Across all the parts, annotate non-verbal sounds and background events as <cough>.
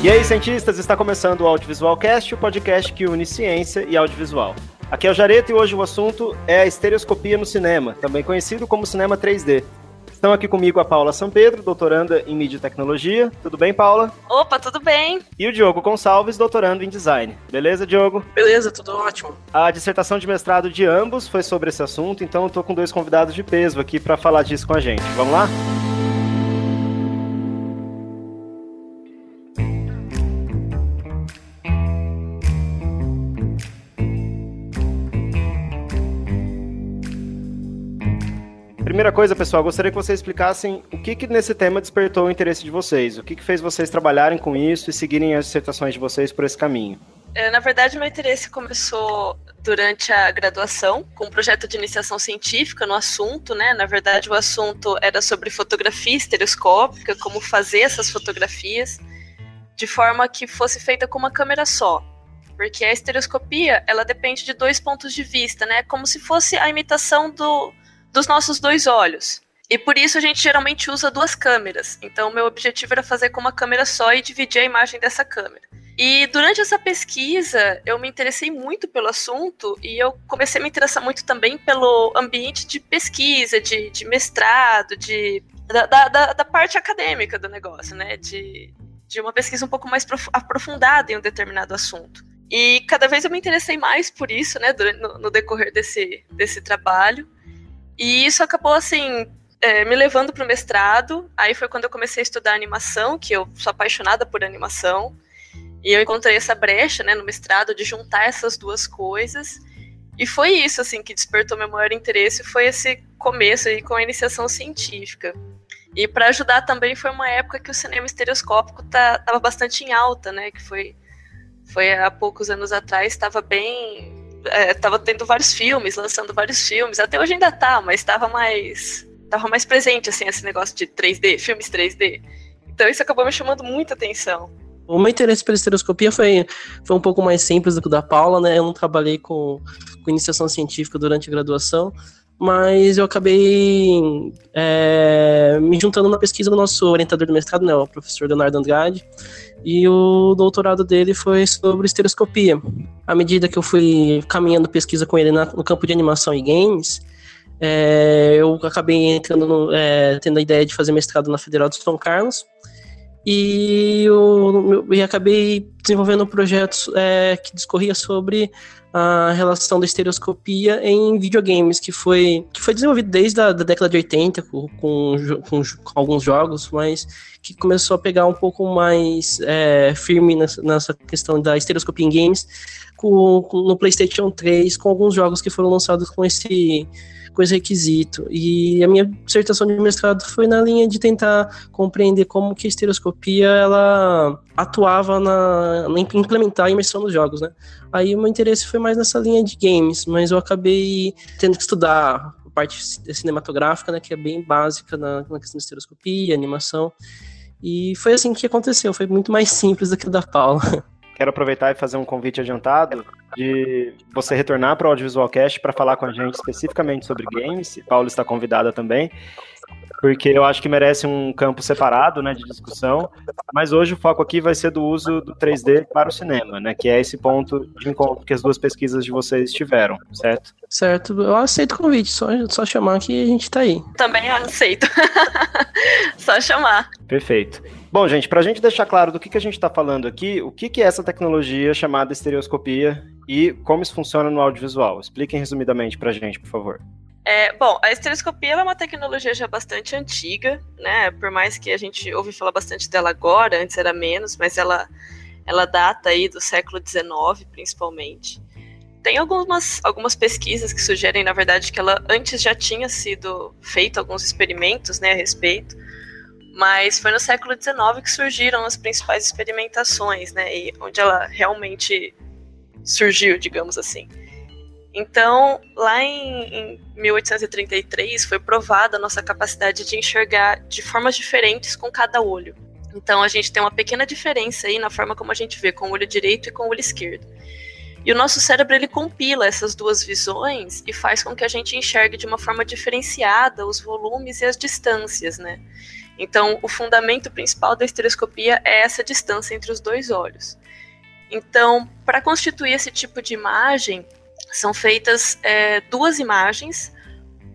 E aí, cientistas, está começando o Audiovisual Cast, o podcast que une ciência e audiovisual. Aqui é o Jareto e hoje o assunto é a estereoscopia no cinema, também conhecido como cinema 3D. Estão aqui comigo a Paula São Pedro, doutoranda em mídia e tecnologia. Tudo bem, Paula? Opa, tudo bem. E o Diogo Gonçalves, doutorando em design. Beleza, Diogo? Beleza, tudo ótimo. A dissertação de mestrado de ambos foi sobre esse assunto, então eu tô com dois convidados de peso aqui para falar disso com a gente. Vamos lá? Primeira coisa, pessoal, gostaria que vocês explicassem o que, que nesse tema despertou o interesse de vocês, o que, que fez vocês trabalharem com isso e seguirem as dissertações de vocês por esse caminho. É, na verdade, meu interesse começou durante a graduação, com um projeto de iniciação científica no assunto, né? Na verdade, o assunto era sobre fotografia estereoscópica, como fazer essas fotografias de forma que fosse feita com uma câmera só. Porque a estereoscopia, ela depende de dois pontos de vista, né? Como se fosse a imitação do, dos nossos dois olhos. E por isso a gente geralmente usa duas câmeras. Então, meu objetivo era fazer com uma câmera só e dividir a imagem dessa câmera. E durante essa pesquisa, eu me interessei muito pelo assunto e eu comecei a me interessar muito também pelo ambiente de pesquisa, de, de mestrado, de, da, da, da, parte acadêmica do negócio, né? De, de uma pesquisa um pouco mais aprofundada em um determinado assunto. E cada vez eu me interessei mais por isso, né, no, no decorrer desse, desse trabalho. E isso acabou, assim, é, me levando para o mestrado. Aí foi quando eu comecei a estudar animação, que eu sou apaixonada por animação. E eu encontrei essa brecha, né, no mestrado, de juntar essas duas coisas. E foi isso, assim, que despertou meu maior interesse, foi esse começo aí com a iniciação científica. E para ajudar também foi uma época que o cinema estereoscópico tá, tava bastante em alta, né, que foi, foi há poucos anos atrás, estava bem é, tava tendo vários filmes, lançando vários filmes. Até hoje ainda tá, mas tava mais. Tava mais presente, assim, esse negócio de 3D, filmes 3D. Então isso acabou me chamando muita atenção. O meu interesse pela estereoscopia foi, foi um pouco mais simples do que o da Paula, né? Eu não trabalhei com, com iniciação científica durante a graduação, mas eu acabei é, me juntando na pesquisa do nosso orientador do mestrado, né, o professor Leonardo Andrade, e o doutorado dele foi sobre estereoscopia. À medida que eu fui caminhando pesquisa com ele na, no campo de animação e games, é, eu acabei entrando no, é, tendo a ideia de fazer mestrado na Federal de São Carlos, e, eu, e acabei desenvolvendo um projeto é, que discorria sobre a relação da estereoscopia em videogames, que foi, que foi desenvolvido desde a da década de 80, com, com, com, alguns jogos, mas que começou a pegar um pouco mais é, firme nessa, nessa, questão da estereoscopia em games com, com, no PlayStation 3, com alguns jogos que foram lançados com esse esse requisito. E a minha dissertação de mestrado foi na linha de tentar compreender como que a estereoscopia ela atuava na, na implementar a imersão nos jogos, né? Aí o meu interesse foi mais nessa linha de games, mas eu acabei tendo que estudar a parte cinematográfica, né, que é bem básica na, na questão de estereoscopia, animação. E foi assim que aconteceu, foi muito mais simples do que o da Paula. <laughs> Quero aproveitar e fazer um convite adiantado de você retornar para o Audiovisual Cast para falar com a gente especificamente sobre games. Paulo está convidada também, porque eu acho que merece um campo separado né, de discussão. Mas hoje o foco aqui vai ser do uso do 3D para o cinema, né, que é esse ponto de encontro que as duas pesquisas de vocês tiveram, certo? Certo, eu aceito o convite, só, só chamar que a gente está aí. Também aceito. <laughs> só chamar. Perfeito. Bom, gente, para a gente deixar claro do que, que a gente está falando aqui, o que, que é essa tecnologia chamada estereoscopia e como isso funciona no audiovisual? Expliquem resumidamente para a gente, por favor. É, bom, a estereoscopia é uma tecnologia já bastante antiga, né? Por mais que a gente ouve falar bastante dela agora, antes era menos, mas ela, ela data aí do século XIX, principalmente. Tem algumas, algumas pesquisas que sugerem, na verdade, que ela antes já tinha sido feito alguns experimentos né, a respeito, mas foi no século XIX que surgiram as principais experimentações, né? E onde ela realmente surgiu, digamos assim. Então, lá em, em 1833 foi provada a nossa capacidade de enxergar de formas diferentes com cada olho. Então, a gente tem uma pequena diferença aí na forma como a gente vê com o olho direito e com o olho esquerdo. E o nosso cérebro ele compila essas duas visões e faz com que a gente enxergue de uma forma diferenciada os volumes e as distâncias, né? Então, o fundamento principal da estereoscopia é essa distância entre os dois olhos. Então, para constituir esse tipo de imagem, são feitas é, duas imagens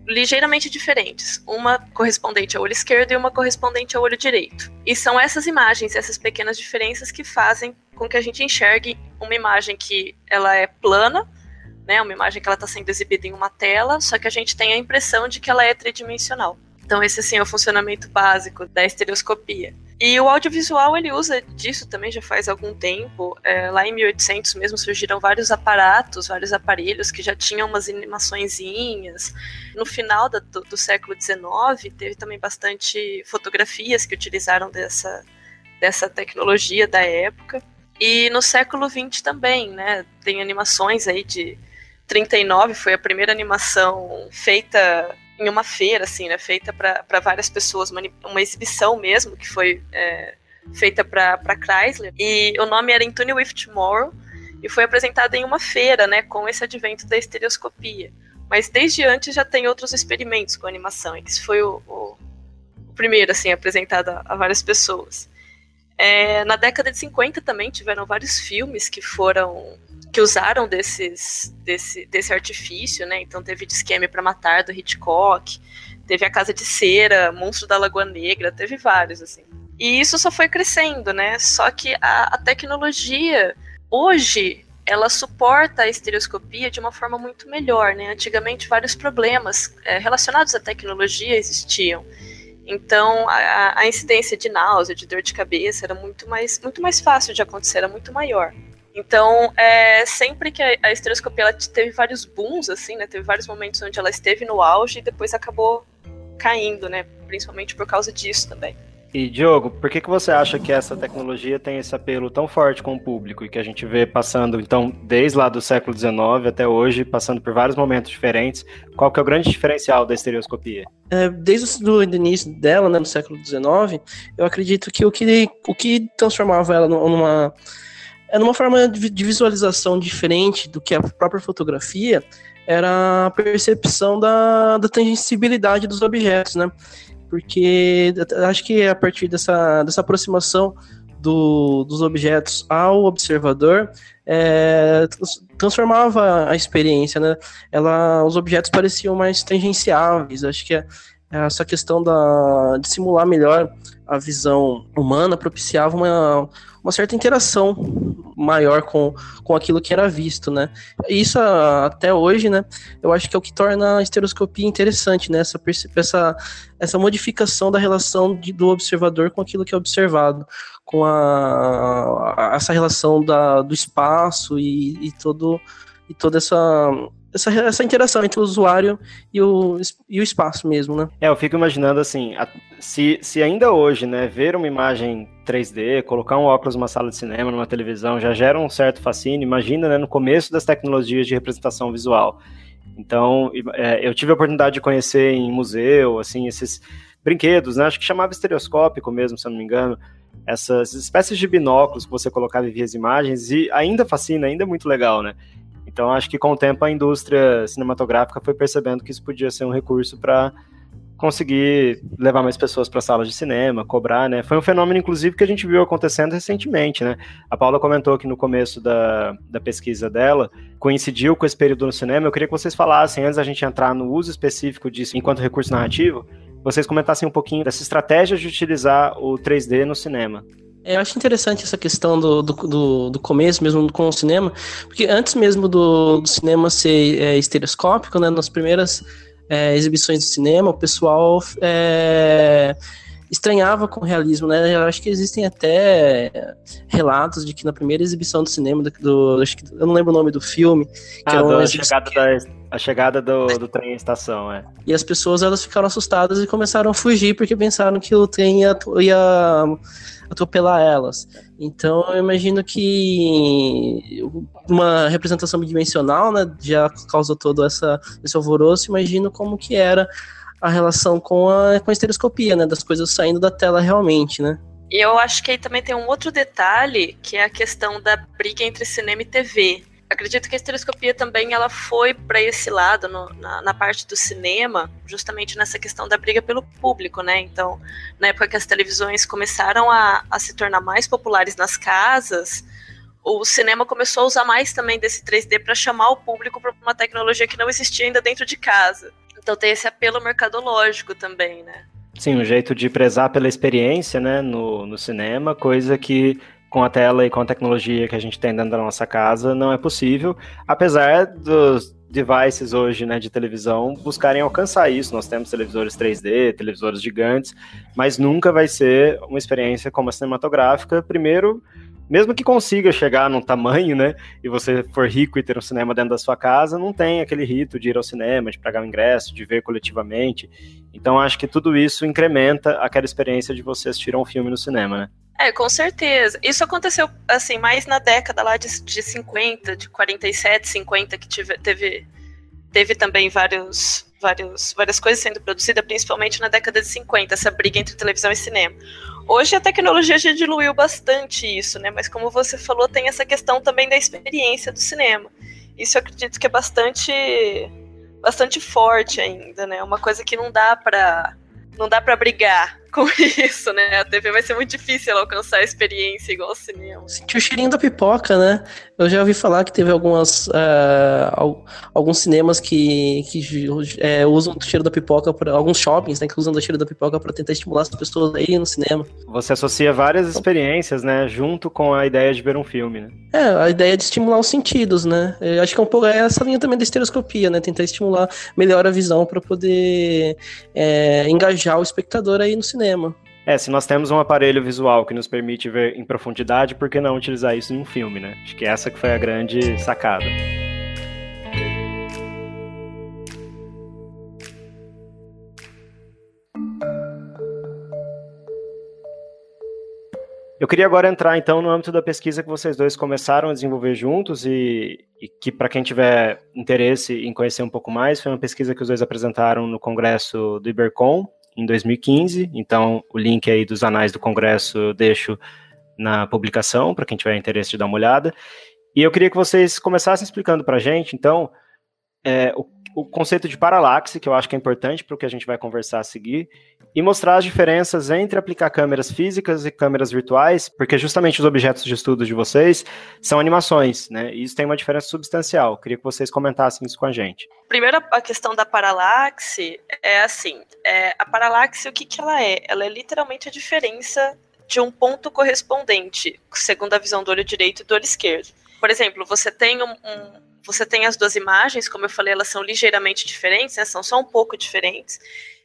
ligeiramente diferentes, uma correspondente ao olho esquerdo e uma correspondente ao olho direito. E são essas imagens, essas pequenas diferenças que fazem com que a gente enxergue uma imagem que ela é plana, né, uma imagem que ela está sendo exibida em uma tela, só que a gente tem a impressão de que ela é tridimensional. Então esse assim é o funcionamento básico da estereoscopia. E o audiovisual ele usa disso também já faz algum tempo. É, lá em 1800 mesmo surgiram vários aparatos, vários aparelhos que já tinham umas animaçõezinhas. No final do, do, século XIX teve também bastante fotografias que utilizaram dessa, dessa tecnologia da época. E no século XX também, né? Tem animações aí de 39 foi a primeira animação feita em uma feira, assim, né, feita para várias pessoas, uma, uma, exibição mesmo, que foi é, feita para Chrysler, e o nome era Tune with Tomorrow, e foi apresentada em uma feira, né, com esse advento da estereoscopia. Mas desde antes já tem outros experimentos com animação, esse foi o, o, o primeiro, assim, apresentado a, a várias pessoas. É, na década de 50 também tiveram vários filmes que foram que usaram desses, desse, desse artifício, né? Então teve de esquema para matar do Hitchcock, teve a Casa de Cera, Monstro da Lagoa Negra, teve vários assim. E isso só foi crescendo, né? Só que a, a tecnologia hoje ela suporta a estereoscopia de uma forma muito melhor, né? Antigamente vários problemas é, relacionados à tecnologia existiam. Então a, a, incidência de náusea, de dor de cabeça era muito mais, muito mais fácil de acontecer, era muito maior. Então, é, sempre que a, a estereoscopia ela teve vários booms, assim, né? Teve vários momentos onde ela esteve no auge e depois acabou caindo, né? Principalmente por causa disso também. E Diogo, por que, que você acha que essa tecnologia tem esse apelo tão forte com o público e que a gente vê passando, então, desde lá do século XIX até hoje, passando por vários momentos diferentes? Qual que é o grande diferencial da estereoscopia? É, desde o início dela, né, no século XIX, eu acredito que o que, o que transformava ela numa era uma forma de visualização diferente do que a própria fotografia, era a percepção da, da tangibilidade dos objetos, né? Porque acho que a partir dessa, dessa aproximação do, dos objetos ao observador é, transformava a experiência, né? Ela, os objetos pareciam mais tangenciáveis. Acho que é, essa questão da, de simular melhor a visão humana propiciava uma, uma certa interação maior com, com aquilo que era visto, né? Isso até hoje, né? Eu acho que é o que torna a estereoscopia interessante, né? Essa, essa, essa modificação da relação de, do observador com aquilo que é observado, com a, a essa relação da, do espaço e, e todo e toda essa essa, essa interação entre o usuário e o, e o espaço mesmo, né? É, eu fico imaginando assim, a, se, se ainda hoje, né, ver uma imagem 3D, colocar um óculos numa sala de cinema, numa televisão, já gera um certo fascínio, imagina, né, no começo das tecnologias de representação visual. Então, é, eu tive a oportunidade de conhecer em museu, assim, esses brinquedos, né, acho que chamava estereoscópico mesmo, se eu não me engano, essas espécies de binóculos que você colocava e via as imagens, e ainda fascina, ainda é muito legal, né? Então, acho que com o tempo a indústria cinematográfica foi percebendo que isso podia ser um recurso para conseguir levar mais pessoas para salas de cinema, cobrar, né? Foi um fenômeno, inclusive, que a gente viu acontecendo recentemente, né? A Paula comentou que no começo da, da pesquisa dela coincidiu com esse período no cinema. Eu queria que vocês falassem, antes da gente entrar no uso específico disso enquanto recurso narrativo, vocês comentassem um pouquinho dessa estratégia de utilizar o 3D no cinema. Eu acho interessante essa questão do, do, do, começo mesmo com o cinema, porque antes mesmo do, do cinema ser é, estereoscópico, né, nas primeiras é, exibições do cinema, o pessoal é, estranhava com o realismo, né? Eu acho que existem até relatos de que na primeira exibição do cinema, do, do eu não lembro o nome do filme, que ah, era a chegada, da, a chegada do, do trem em estação, é. E as pessoas elas ficaram assustadas e começaram a fugir porque pensaram que o trem ia, ia atropelar elas. Então eu imagino que uma representação bidimensional, né, já causou todo essa, esse alvoroço, imagino como que era a relação com a, com a estereoscopia, né, das coisas saindo da tela realmente, né. E eu acho que aí também tem um outro detalhe, que é a questão da briga entre cinema e TV. Acredito que a estereoscopia também ela foi para esse lado no, na, na, parte do cinema, justamente nessa questão da briga pelo público, né? Então, na época que as televisões começaram a, a se tornar mais populares nas casas, o cinema começou a usar mais também desse 3D para chamar o público para uma tecnologia que não existia ainda dentro de casa. Então tem esse apelo mercadológico também, né? Sim, um jeito de prezar pela experiência, né, no, no cinema, coisa que com a tela e com a tecnologia que a gente tem dentro da nossa casa não é possível, apesar dos devices hoje, né, de televisão buscarem alcançar isso. Nós temos televisores 3D, televisores gigantes, mas nunca vai ser uma experiência como a cinematográfica. Primeiro, mesmo que consiga chegar num tamanho, né, e você for rico e ter um cinema dentro da sua casa, não tem aquele rito de ir ao cinema, de pagar o ingresso, de ver coletivamente. Então acho que tudo isso incrementa aquela experiência de você assistir a um filme no cinema, né? É, com certeza. Isso aconteceu, assim, mais na década lá de, de 50, de 47, 50, que tive, teve, teve também vários, vários, várias coisas sendo produzidas, principalmente na década de 50, essa briga entre televisão e cinema. Hoje a tecnologia já diluiu bastante isso, né? Mas como você falou, tem essa questão também da experiência do cinema. Isso eu acredito que é bastante, bastante forte ainda, né? Uma coisa que não dá para não dá para brigar <laughs> com isso, né? A TV vai ser muito difícil alcançar a experiência igual ao cinema. Sentiu o cheirinho da pipoca, né? Eu já ouvi falar que teve algumas uh, alguns cinemas que, que é, usam o cheiro da pipoca, pra, alguns shoppings, né, que usam o cheiro da pipoca para tentar estimular as pessoas a irem no cinema. Você associa várias experiências, né, junto com a ideia de ver um filme, né? É, a ideia de estimular os sentidos, né? Eu acho que é um pouco é essa linha também da estereoscopia, né? Tentar estimular melhor a visão para poder é, engajar o espectador aí no cinema. É, se nós temos um aparelho visual que nos permite ver em profundidade, por que não utilizar isso em um filme, né? Acho que essa que foi a grande sacada. Eu queria agora entrar então no âmbito da pesquisa que vocês dois começaram a desenvolver juntos e, e que para quem tiver interesse em conhecer um pouco mais, foi uma pesquisa que os dois apresentaram no congresso do Ibercom em 2015. Então, o link aí dos anais do Congresso eu deixo na publicação, para quem tiver interesse de dar uma olhada. E eu queria que vocês começassem explicando para a gente, então, é, o, o, conceito de paralaxe, que eu acho que é importante para o que a gente vai conversar a seguir, e mostrar as diferenças entre aplicar câmeras físicas e câmeras virtuais, porque justamente os objetos de estudo de vocês são animações, né? E isso tem uma diferença substancial. Queria que vocês comentassem isso com a gente. Primeiro, a questão da paralaxe é assim: é, a paralaxe, o que, que ela é? Ela é literalmente a diferença de um ponto correspondente, segundo a visão do olho direito e do olho esquerdo. Por exemplo, você tem um, um você tem as duas imagens, como eu falei, elas são ligeiramente diferentes, né, são só um pouco diferentes.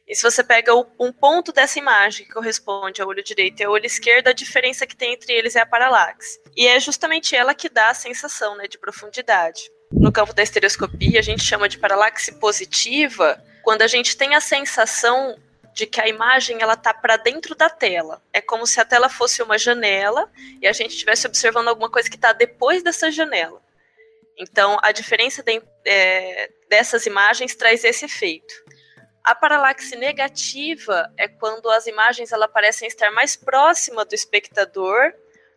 E se você pega o, um ponto dessa imagem que corresponde ao olho direito e ao olho esquerdo, a diferença que tem entre eles é a paralaxe. E é justamente ela que dá a sensação né, de profundidade. No campo da estereoscopia, a gente chama de paralaxe positiva quando a gente tem a sensação de que a imagem ela tá para dentro da tela. É como se a tela fosse uma janela e a gente estivesse observando alguma coisa que está depois dessa janela. Então, a diferença de, é, dessas imagens traz esse efeito. A paralaxe negativa é quando as imagens ela parecem estar mais próxima do espectador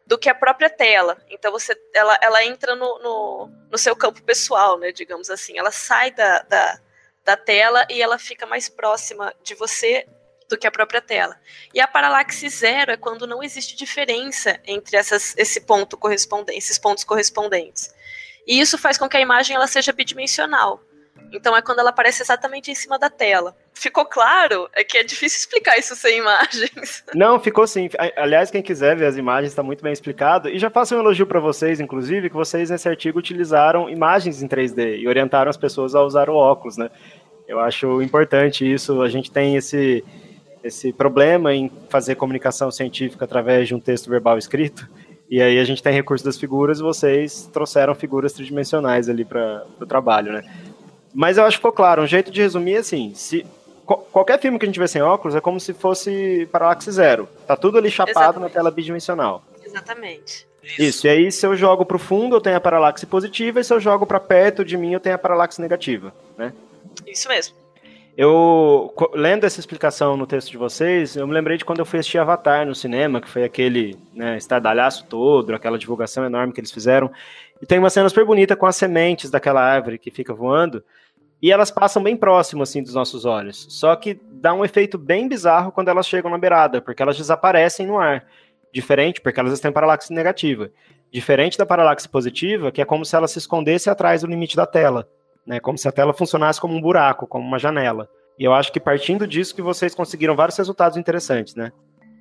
do que a própria tela. Então você, ela, ela entra no, no, no seu campo pessoal, né, digamos assim. Ela sai da, da, da tela e ela fica mais próxima de você do que a própria tela. E a paralaxe zero é quando não existe diferença entre essas, esse ponto correspondente, esses pontos correspondentes. E isso faz com que a imagem ela seja bidimensional. Então é quando ela aparece exatamente em cima da tela. Ficou claro? É que é difícil explicar isso sem imagens. <laughs> Não, ficou sim. Aliás, quem quiser ver as imagens está muito bem explicado. E já faço um elogio para vocês, inclusive, que vocês nesse artigo utilizaram imagens em 3D e orientaram as pessoas a usar o óculos, né? Eu acho importante isso. A gente tem esse esse problema em fazer comunicação científica através de um texto verbal escrito. E aí a gente tem recurso das figuras e vocês trouxeram figuras tridimensionais ali para o trabalho, né? Mas eu acho que ficou claro, um jeito de resumir é assim, se qualquer filme que a gente vê sem óculos é como se fosse Parallax Zero. Tá tudo ali chapado Exatamente. na tela bidimensional. Exatamente. Isso. Isso. E aí, se eu jogo pro fundo, eu tenho a paralaxe positiva, e se eu jogo para perto de mim, eu tenho a paralaxe negativa, né? Isso mesmo. Eu, lendo essa explicação no texto de vocês, eu me lembrei de quando eu fui assistir Avatar no cinema, que foi aquele né, estardalhaço todo, aquela divulgação enorme que eles fizeram. E tem uma cena super bonita com as sementes daquela árvore que fica voando, e elas passam bem próximo, assim, dos nossos olhos. Só que dá um efeito bem bizarro quando elas chegam na beirada, porque elas desaparecem no ar. Diferente, porque elas em paralaxe negativa. Diferente da paralaxe positiva, que é como se ela se escondesse atrás do limite da tela né? Como se a tela funcionasse como um buraco, como uma janela. E eu acho que partindo disso que vocês conseguiram vários resultados interessantes, né?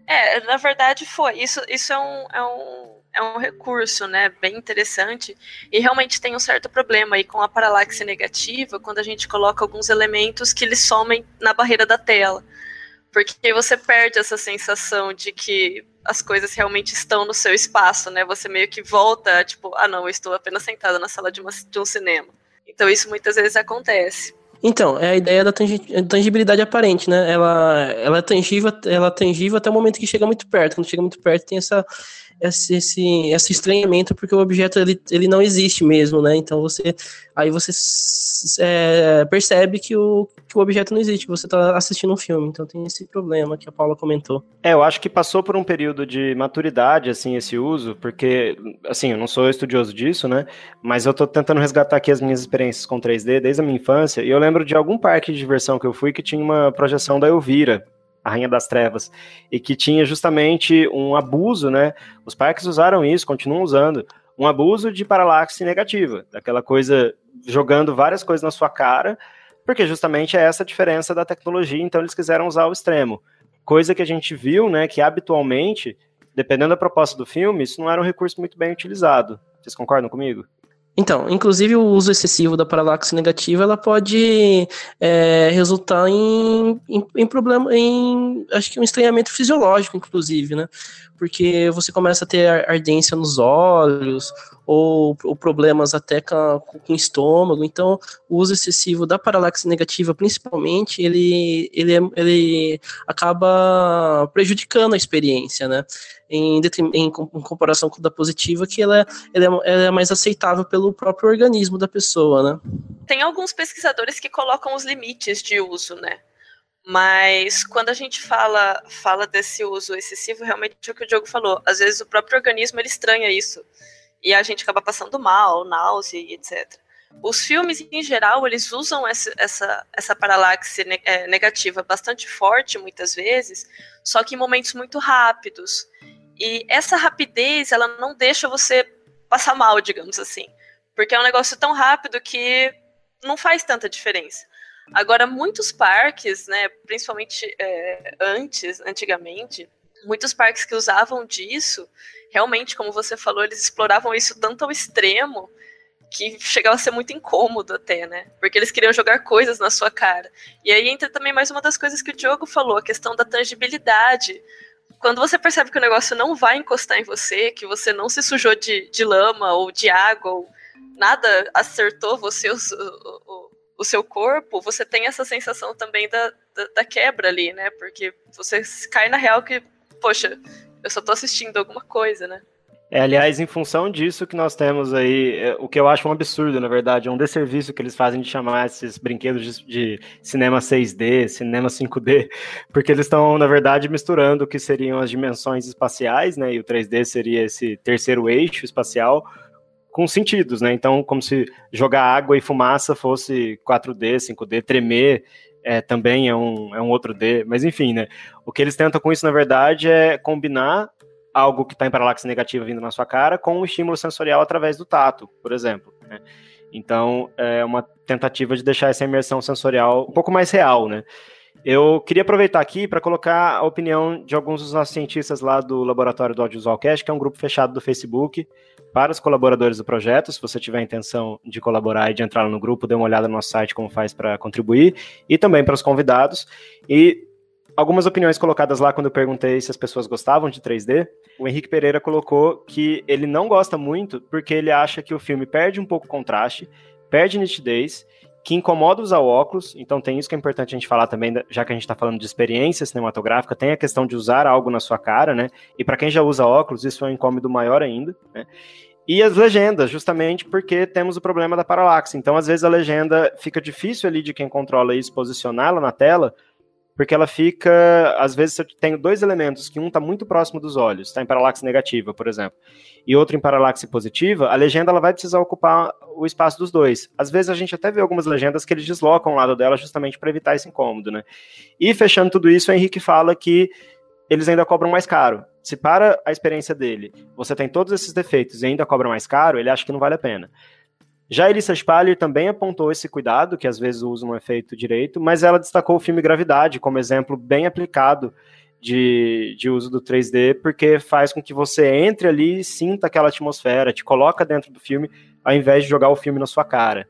É, na verdade foi. Isso, isso é, um, é, um, é um recurso, né? Bem interessante. E realmente tem um certo problema aí com a paralaxe negativa, quando a gente coloca alguns elementos que eles somem na barreira da tela. Porque você perde essa sensação de que as coisas realmente estão no seu espaço, né? Você meio que volta, tipo, ah não, eu estou apenas sentada na sala de, uma, de um cinema. Então isso muitas vezes acontece. Então, é a ideia da tangibilidade aparente, né? Ela, ela é tangível, ela é tangível até o momento que chega muito perto. Quando chega muito perto, tem essa, esse, esse, esse estranhamento porque o objeto ele, ele não existe mesmo, né? Então você aí você é, percebe que o, que o objeto não existe, que você está assistindo um filme. Então tem esse problema que a Paula comentou. É, eu acho que passou por um período de maturidade assim esse uso, porque assim, eu não sou estudioso disso, né? Mas eu estou tentando resgatar aqui as minhas experiências com 3D desde a minha infância, e eu lembro de algum parque de diversão que eu fui que tinha uma projeção da Elvira, a Rainha das Trevas, e que tinha justamente um abuso, né? Os parques usaram isso, continuam usando, um abuso de paralaxe negativa, daquela coisa jogando várias coisas na sua cara, porque justamente é essa a diferença da tecnologia, então eles quiseram usar o extremo. Coisa que a gente viu, né, que habitualmente, dependendo da proposta do filme, isso não era um recurso muito bem utilizado. Vocês concordam comigo? Então, inclusive o uso excessivo da paralaxe negativa, ela pode é, resultar em, em, em, problema, em acho que um estranhamento fisiológico, inclusive, né? Porque você começa a ter ardência nos olhos, ou, ou problemas até com, com, o estômago. Então, o uso excessivo da paralaxe negativa, principalmente, ele, ele, ele acaba prejudicando a experiência, né? Em, em, em comparação com a da positiva, que ela, é, ela, é, ela é mais aceitável pelo próprio organismo da pessoa, né? Tem alguns pesquisadores que colocam os limites de uso, né? Mas quando a gente fala, fala desse uso excessivo, realmente é o que o Diogo falou. Às vezes o próprio organismo ele estranha isso e a gente acaba passando mal, náusea e etc. Os filmes, em geral, eles usam essa, essa, essa paralaxe é, negativa bastante forte, muitas vezes, só que em momentos muito rápidos. E essa rapidez, ela não deixa você passar mal, digamos assim. Porque é um negócio tão rápido que não faz tanta diferença. Agora, muitos parques, né, principalmente é, antes, antigamente, muitos parques que usavam disso, realmente, como você falou, eles exploravam isso tanto ao extremo que chegava a ser muito incômodo até, né? Porque eles queriam jogar coisas na sua cara. E aí entra também mais uma das coisas que o Diogo falou, a questão da tangibilidade. Quando você percebe que o negócio não vai encostar em você, que você não se sujou de, de lama ou de água, ou nada acertou você, o, o, o seu corpo, você tem essa sensação também da, da, da quebra ali, né? Porque você cai na real que poxa, eu só tô assistindo alguma coisa, né? É, aliás, em função disso que nós temos aí, é, o que eu acho um absurdo, na verdade, é um desserviço que eles fazem de chamar esses brinquedos de, de cinema 6D, cinema 5D, <laughs> porque eles estão, na verdade, misturando o que seriam as dimensões espaciais, né, e o 3D seria esse terceiro eixo espacial, com sentidos, né, então como se jogar água e fumaça fosse 4D, 5D, tremer é, também é um, é um outro D, mas enfim, né? O que eles tentam com isso, na verdade, é combinar algo que está em paralaxe negativa vindo na sua cara com um estímulo sensorial através do tato, por exemplo. Né? Então, é uma tentativa de deixar essa imersão sensorial um pouco mais real, né? Eu queria aproveitar aqui para colocar a opinião de alguns dos nossos cientistas lá do Laboratório do Audiovisual que é um grupo fechado do Facebook, para os colaboradores do projeto. Se você tiver a intenção de colaborar e de entrar no grupo, dê uma olhada no nosso site como faz para contribuir, e também para os convidados. E algumas opiniões colocadas lá quando eu perguntei se as pessoas gostavam de 3D. O Henrique Pereira colocou que ele não gosta muito porque ele acha que o filme perde um pouco o contraste, perde nitidez que incomoda usar óculos, então tem isso que é importante a gente falar também, já que a gente está falando de experiência cinematográfica, tem a questão de usar algo na sua cara, né? E para quem já usa óculos, isso é um incômodo maior ainda, né? E as legendas, justamente porque temos o problema da paralaxe. Então, às vezes, a legenda fica difícil ali de quem controla isso posicioná-la na tela, porque ela fica. Às vezes, eu tenho dois elementos, que um está muito próximo dos olhos, está em paralaxe negativa, por exemplo, e outro em paralaxe positiva, a legenda ela vai precisar ocupar o espaço dos dois. Às vezes, a gente até vê algumas legendas que eles deslocam o lado dela justamente para evitar esse incômodo, né? E fechando tudo isso, o Henrique fala que eles ainda cobram mais caro. Se para a experiência dele, você tem todos esses defeitos e ainda cobra mais caro, ele acha que não vale a pena. Já Elissa Spaller também apontou esse cuidado, que às vezes usa um efeito direito, mas ela destacou o filme Gravidade como exemplo bem aplicado de, de uso do 3D, porque faz com que você entre ali e sinta aquela atmosfera, te coloca dentro do filme, ao invés de jogar o filme na sua cara.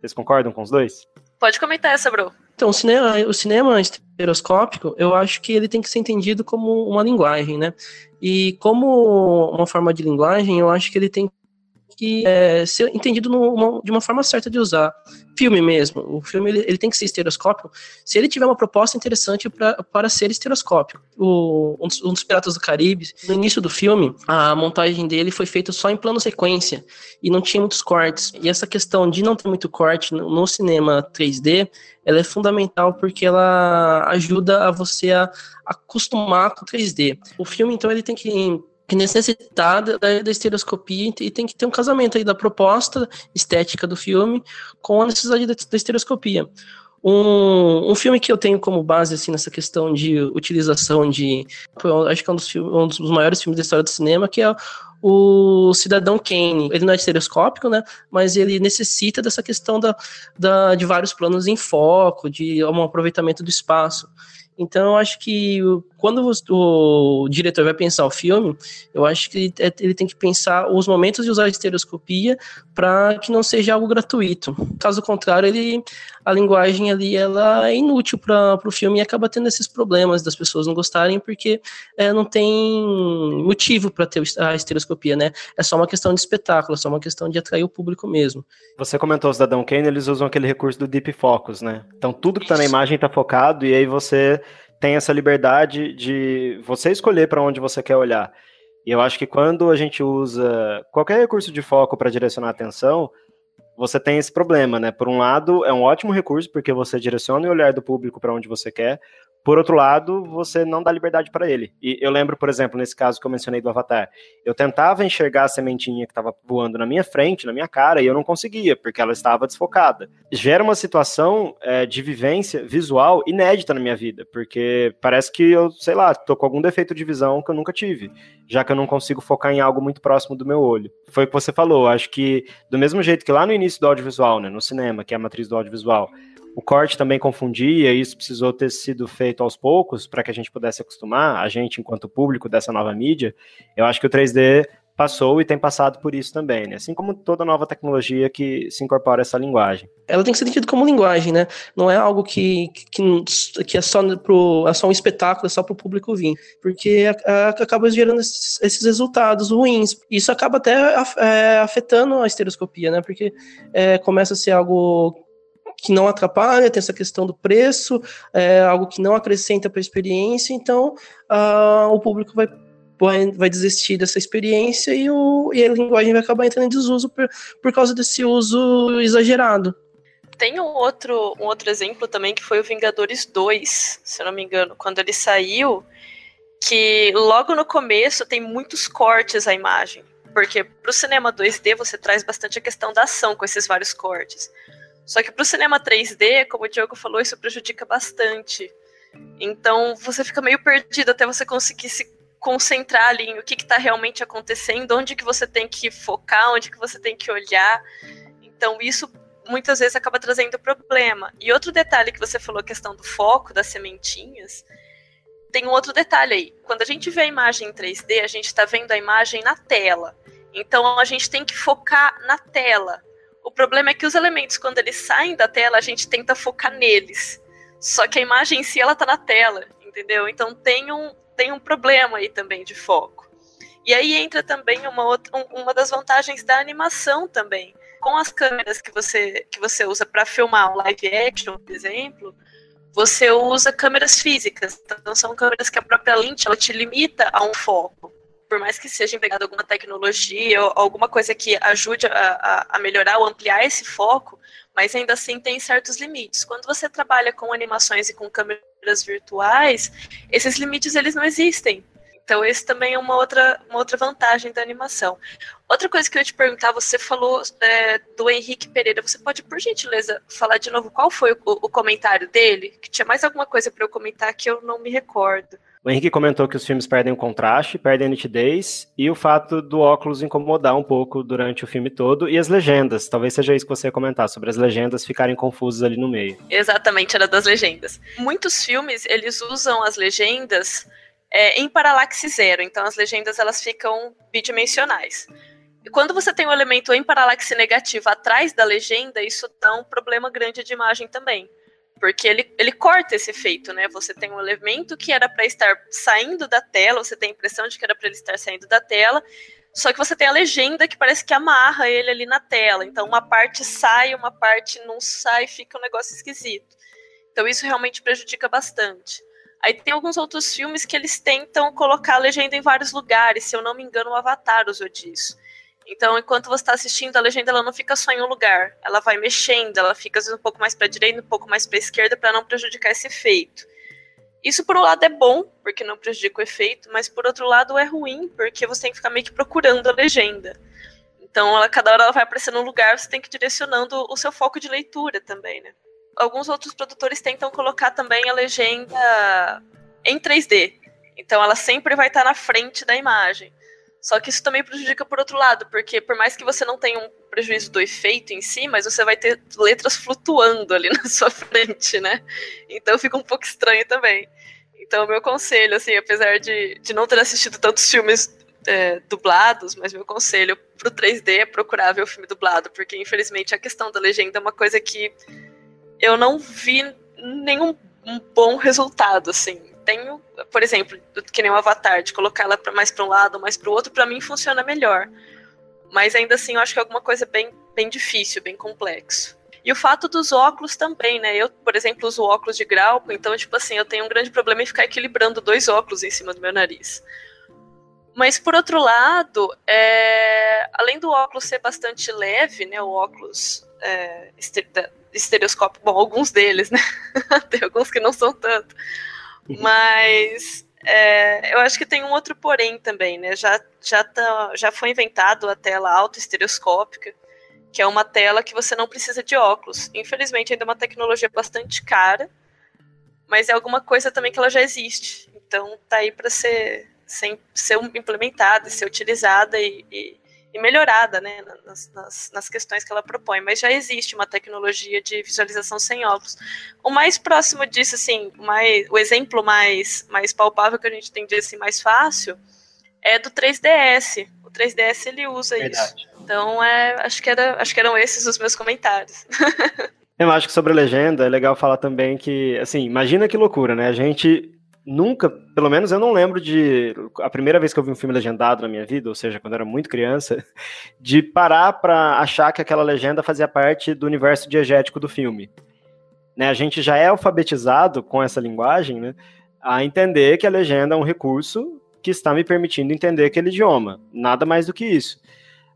Vocês concordam com os dois? Pode comentar essa, bro. Então, o cinema, o cinema estereoscópico, eu acho que ele tem que ser entendido como uma linguagem, né? E como uma forma de linguagem, eu acho que ele tem que é, ser entendido numa, de uma forma certa de usar. Filme mesmo. O filme ele, ele tem que ser estereoscópico se ele tiver uma proposta interessante pra, para ser estereoscópico. O, um, dos, um, dos, Piratas do Caribe, no início do filme, a montagem dele foi feita só em plano sequência e não tinha muitos cortes. E essa questão de não ter muito corte no, no cinema 3D, ela é fundamental porque ela ajuda a você a acostumar com 3D. O filme, então, ele tem que necessitar da, da estereoscopia e tem que ter um casamento aí da proposta estética do filme com a necessidade da, da estereoscopia. Um, um filme que eu tenho como base assim nessa questão de utilização de acho que é um dos, filmes, um dos maiores filmes da história do cinema que é o Cidadão Kane. Ele não é estereoscópico, né? Mas ele necessita dessa questão da, da, de vários planos em foco, de um aproveitamento do espaço. Então, eu acho que quando o, o, diretor vai pensar o filme, eu acho que ele, é, ele tem que pensar os momentos de usar a estereoscopia para que não seja algo gratuito. Caso contrário, ele, a linguagem ali ela é inútil para o filme e acaba tendo esses problemas das pessoas não gostarem porque é, não tem motivo para ter a estereoscopia, né? É só uma questão de espetáculo, é só uma questão de atrair o público mesmo. Você comentou o Cidadão Kane, eles usam aquele recurso do deep focus, né? Então tudo que está na imagem está focado e aí você tem essa liberdade de você escolher para onde você quer olhar. E eu acho que quando a gente usa qualquer recurso de foco para direcionar a atenção, você tem esse problema, né? Por um lado, é um ótimo recurso porque você direciona o olhar do público para onde você quer. Por outro lado, você não dá liberdade para ele. E eu lembro, por exemplo, nesse caso que eu mencionei do Avatar, eu tentava enxergar a sementinha que estava voando na minha frente, na minha cara, e eu não conseguia, porque ela estava desfocada. Gera uma situação é, de vivência visual inédita na minha vida, porque parece que eu, sei lá, tô com algum defeito de visão que eu nunca tive, já que eu não consigo focar em algo muito próximo do meu olho. Foi o que você falou, acho que do mesmo jeito que lá no início do audiovisual, né, no cinema, que é a matriz do audiovisual, o corte também confundia, e isso precisou ter sido feito aos poucos para que a gente pudesse acostumar, a gente, enquanto público dessa nova mídia. Eu acho que o 3D passou e tem passado por isso também, né? Assim como toda nova tecnologia que se incorpora essa linguagem. Ela tem que ser entendida como linguagem, né? Não é algo que, que, que é, só pro, é só um espetáculo, é só para o público vir. Porque acaba gerando esses, esses, resultados ruins. Isso acaba até é, afetando a estereoscopia, né? Porque é, começa a ser algo que não atrapalha, tem essa questão do preço, é algo que não acrescenta para a experiência, então uh, o público vai, vai, vai desistir dessa experiência e, o, e a linguagem vai acabar entrando em desuso por, por causa desse uso exagerado. Tem um outro, um outro exemplo também que foi o Vingadores 2, se eu não me engano, quando ele saiu, que logo no começo tem muitos cortes à imagem. Porque para o cinema 2D você traz bastante a questão da ação com esses vários cortes. Só que para o cinema 3D, como o Diogo falou, isso prejudica bastante. Então você fica meio perdido até você conseguir se concentrar ali em o que está realmente acontecendo, onde que você tem que focar, onde que você tem que olhar. Então isso muitas vezes acaba trazendo problema. E outro detalhe que você falou, a questão do foco, das sementinhas, tem um outro detalhe aí. Quando a gente vê a imagem em 3D, a gente está vendo a imagem na tela. Então a gente tem que focar na tela. O problema é que os elementos, quando eles saem da tela, a gente tenta focar neles. Só que a imagem em si, ela tá na tela, entendeu? Então tem um, tem um problema aí também de foco. E aí entra também uma, outra, uma das vantagens da animação também. Com as câmeras que você, que você usa para filmar um live action, por exemplo, você usa câmeras físicas. Então são câmeras que a própria lente ela te limita a um foco. Por mais que seja empregada alguma tecnologia ou alguma coisa que ajude a, a, melhorar ou ampliar esse foco, mas ainda assim tem certos limites. Quando você trabalha com animações e com câmeras virtuais, esses limites eles não existem. Então, esse também é uma outra, uma outra vantagem da animação. Outra coisa que eu ia te perguntar, você falou é, do Henrique Pereira. Você pode, por gentileza, falar de novo qual foi o, o comentário dele? Que tinha mais alguma coisa para eu comentar que eu não me recordo. O Henrique comentou que os filmes perdem o contraste, perdem a nitidez e o fato do óculos incomodar um pouco durante o filme todo e as legendas. Talvez seja isso que você ia comentar, sobre as legendas ficarem confusas ali no meio. Exatamente, era das legendas. Muitos filmes, eles usam as legendas é, em paralaxe zero, então as legendas elas ficam bidimensionais. E quando você tem um elemento em paralaxe negativo atrás da legenda, isso dá um problema grande de imagem também porque ele, ele corta esse efeito, né? Você tem um elemento que era para estar saindo da tela, você tem a impressão de que era para ele estar saindo da tela, só que você tem a legenda que parece que amarra ele ali na tela. Então uma parte sai, uma parte não sai, fica um negócio esquisito. Então isso realmente prejudica bastante. Aí tem alguns outros filmes que eles tentam colocar a legenda em vários lugares. Se eu não me engano, o Avatar usou disso. Então, enquanto você está assistindo, a legenda ela não fica só em um lugar. Ela vai mexendo, ela fica às vezes um pouco mais para a direita, um pouco mais para a esquerda, para não prejudicar esse efeito. Isso, por um lado, é bom, porque não prejudica o efeito, mas por outro lado, é ruim, porque você tem que ficar meio que procurando a legenda. Então, ela, cada hora ela vai aparecer num lugar, você tem que ir direcionando o seu foco de leitura também, né? Alguns outros produtores tentam colocar também a legenda em 3D. Então, ela sempre vai estar na frente da imagem. Só que isso também prejudica por outro lado, porque por mais que você não tenha um prejuízo do efeito em si, mas você vai ter letras flutuando ali <laughs> na sua frente, né? Então fica um pouco estranho também. Então, meu conselho, assim, apesar de, de não ter assistido tantos filmes é, dublados, mas meu conselho pro 3D é procurar ver o filme dublado, porque infelizmente a questão da legenda é uma coisa que eu não vi nenhum um bom resultado, assim tenho, por exemplo, que nem o Avatar, de colocar ela mais para um lado ou mais para o outro, para mim funciona melhor. Mas ainda assim, eu acho que é alguma coisa bem, bem difícil, bem complexo. E o fato dos óculos também, né? Eu, por exemplo, uso óculos de grau, então, tipo assim, eu tenho um grande problema em ficar equilibrando dois óculos em cima do meu nariz. Mas, por outro lado, é... além do óculos ser bastante leve, né? O óculos é, estereoscópio, bom, alguns deles, né? <laughs> Tem alguns que não são tanto. Mas é, eu acho que tem um outro porém também, né? Já, já, tá, já foi inventado a tela autoestereoscópica, que é uma tela que você não precisa de óculos. Infelizmente, ainda é uma tecnologia bastante cara, mas é alguma coisa também que ela já existe. Então, tá aí para ser, ser, ser implementada, ser utilizada e, e e melhorada né, nas, nas, nas, questões que ela propõe, mas já existe uma tecnologia de visualização sem óculos. O mais próximo disso, assim, mais, o exemplo mais, mais palpável que a gente tem disso assim, mais fácil é do 3DS. O 3DS ele usa Verdade. isso. Então, é, acho, que era, acho que eram esses os meus comentários. <laughs> Eu acho que sobre a legenda é legal falar também que, assim, imagina que loucura, né? A gente nunca, pelo menos eu não lembro de a primeira vez que eu vi um filme legendado na minha vida, ou seja, quando eu era muito criança, <laughs> de parar para achar que aquela legenda fazia parte do universo diegético do filme. Né, a gente já é alfabetizado com essa linguagem, né, a entender que a legenda é um recurso que está me permitindo entender aquele idioma, nada mais do que isso.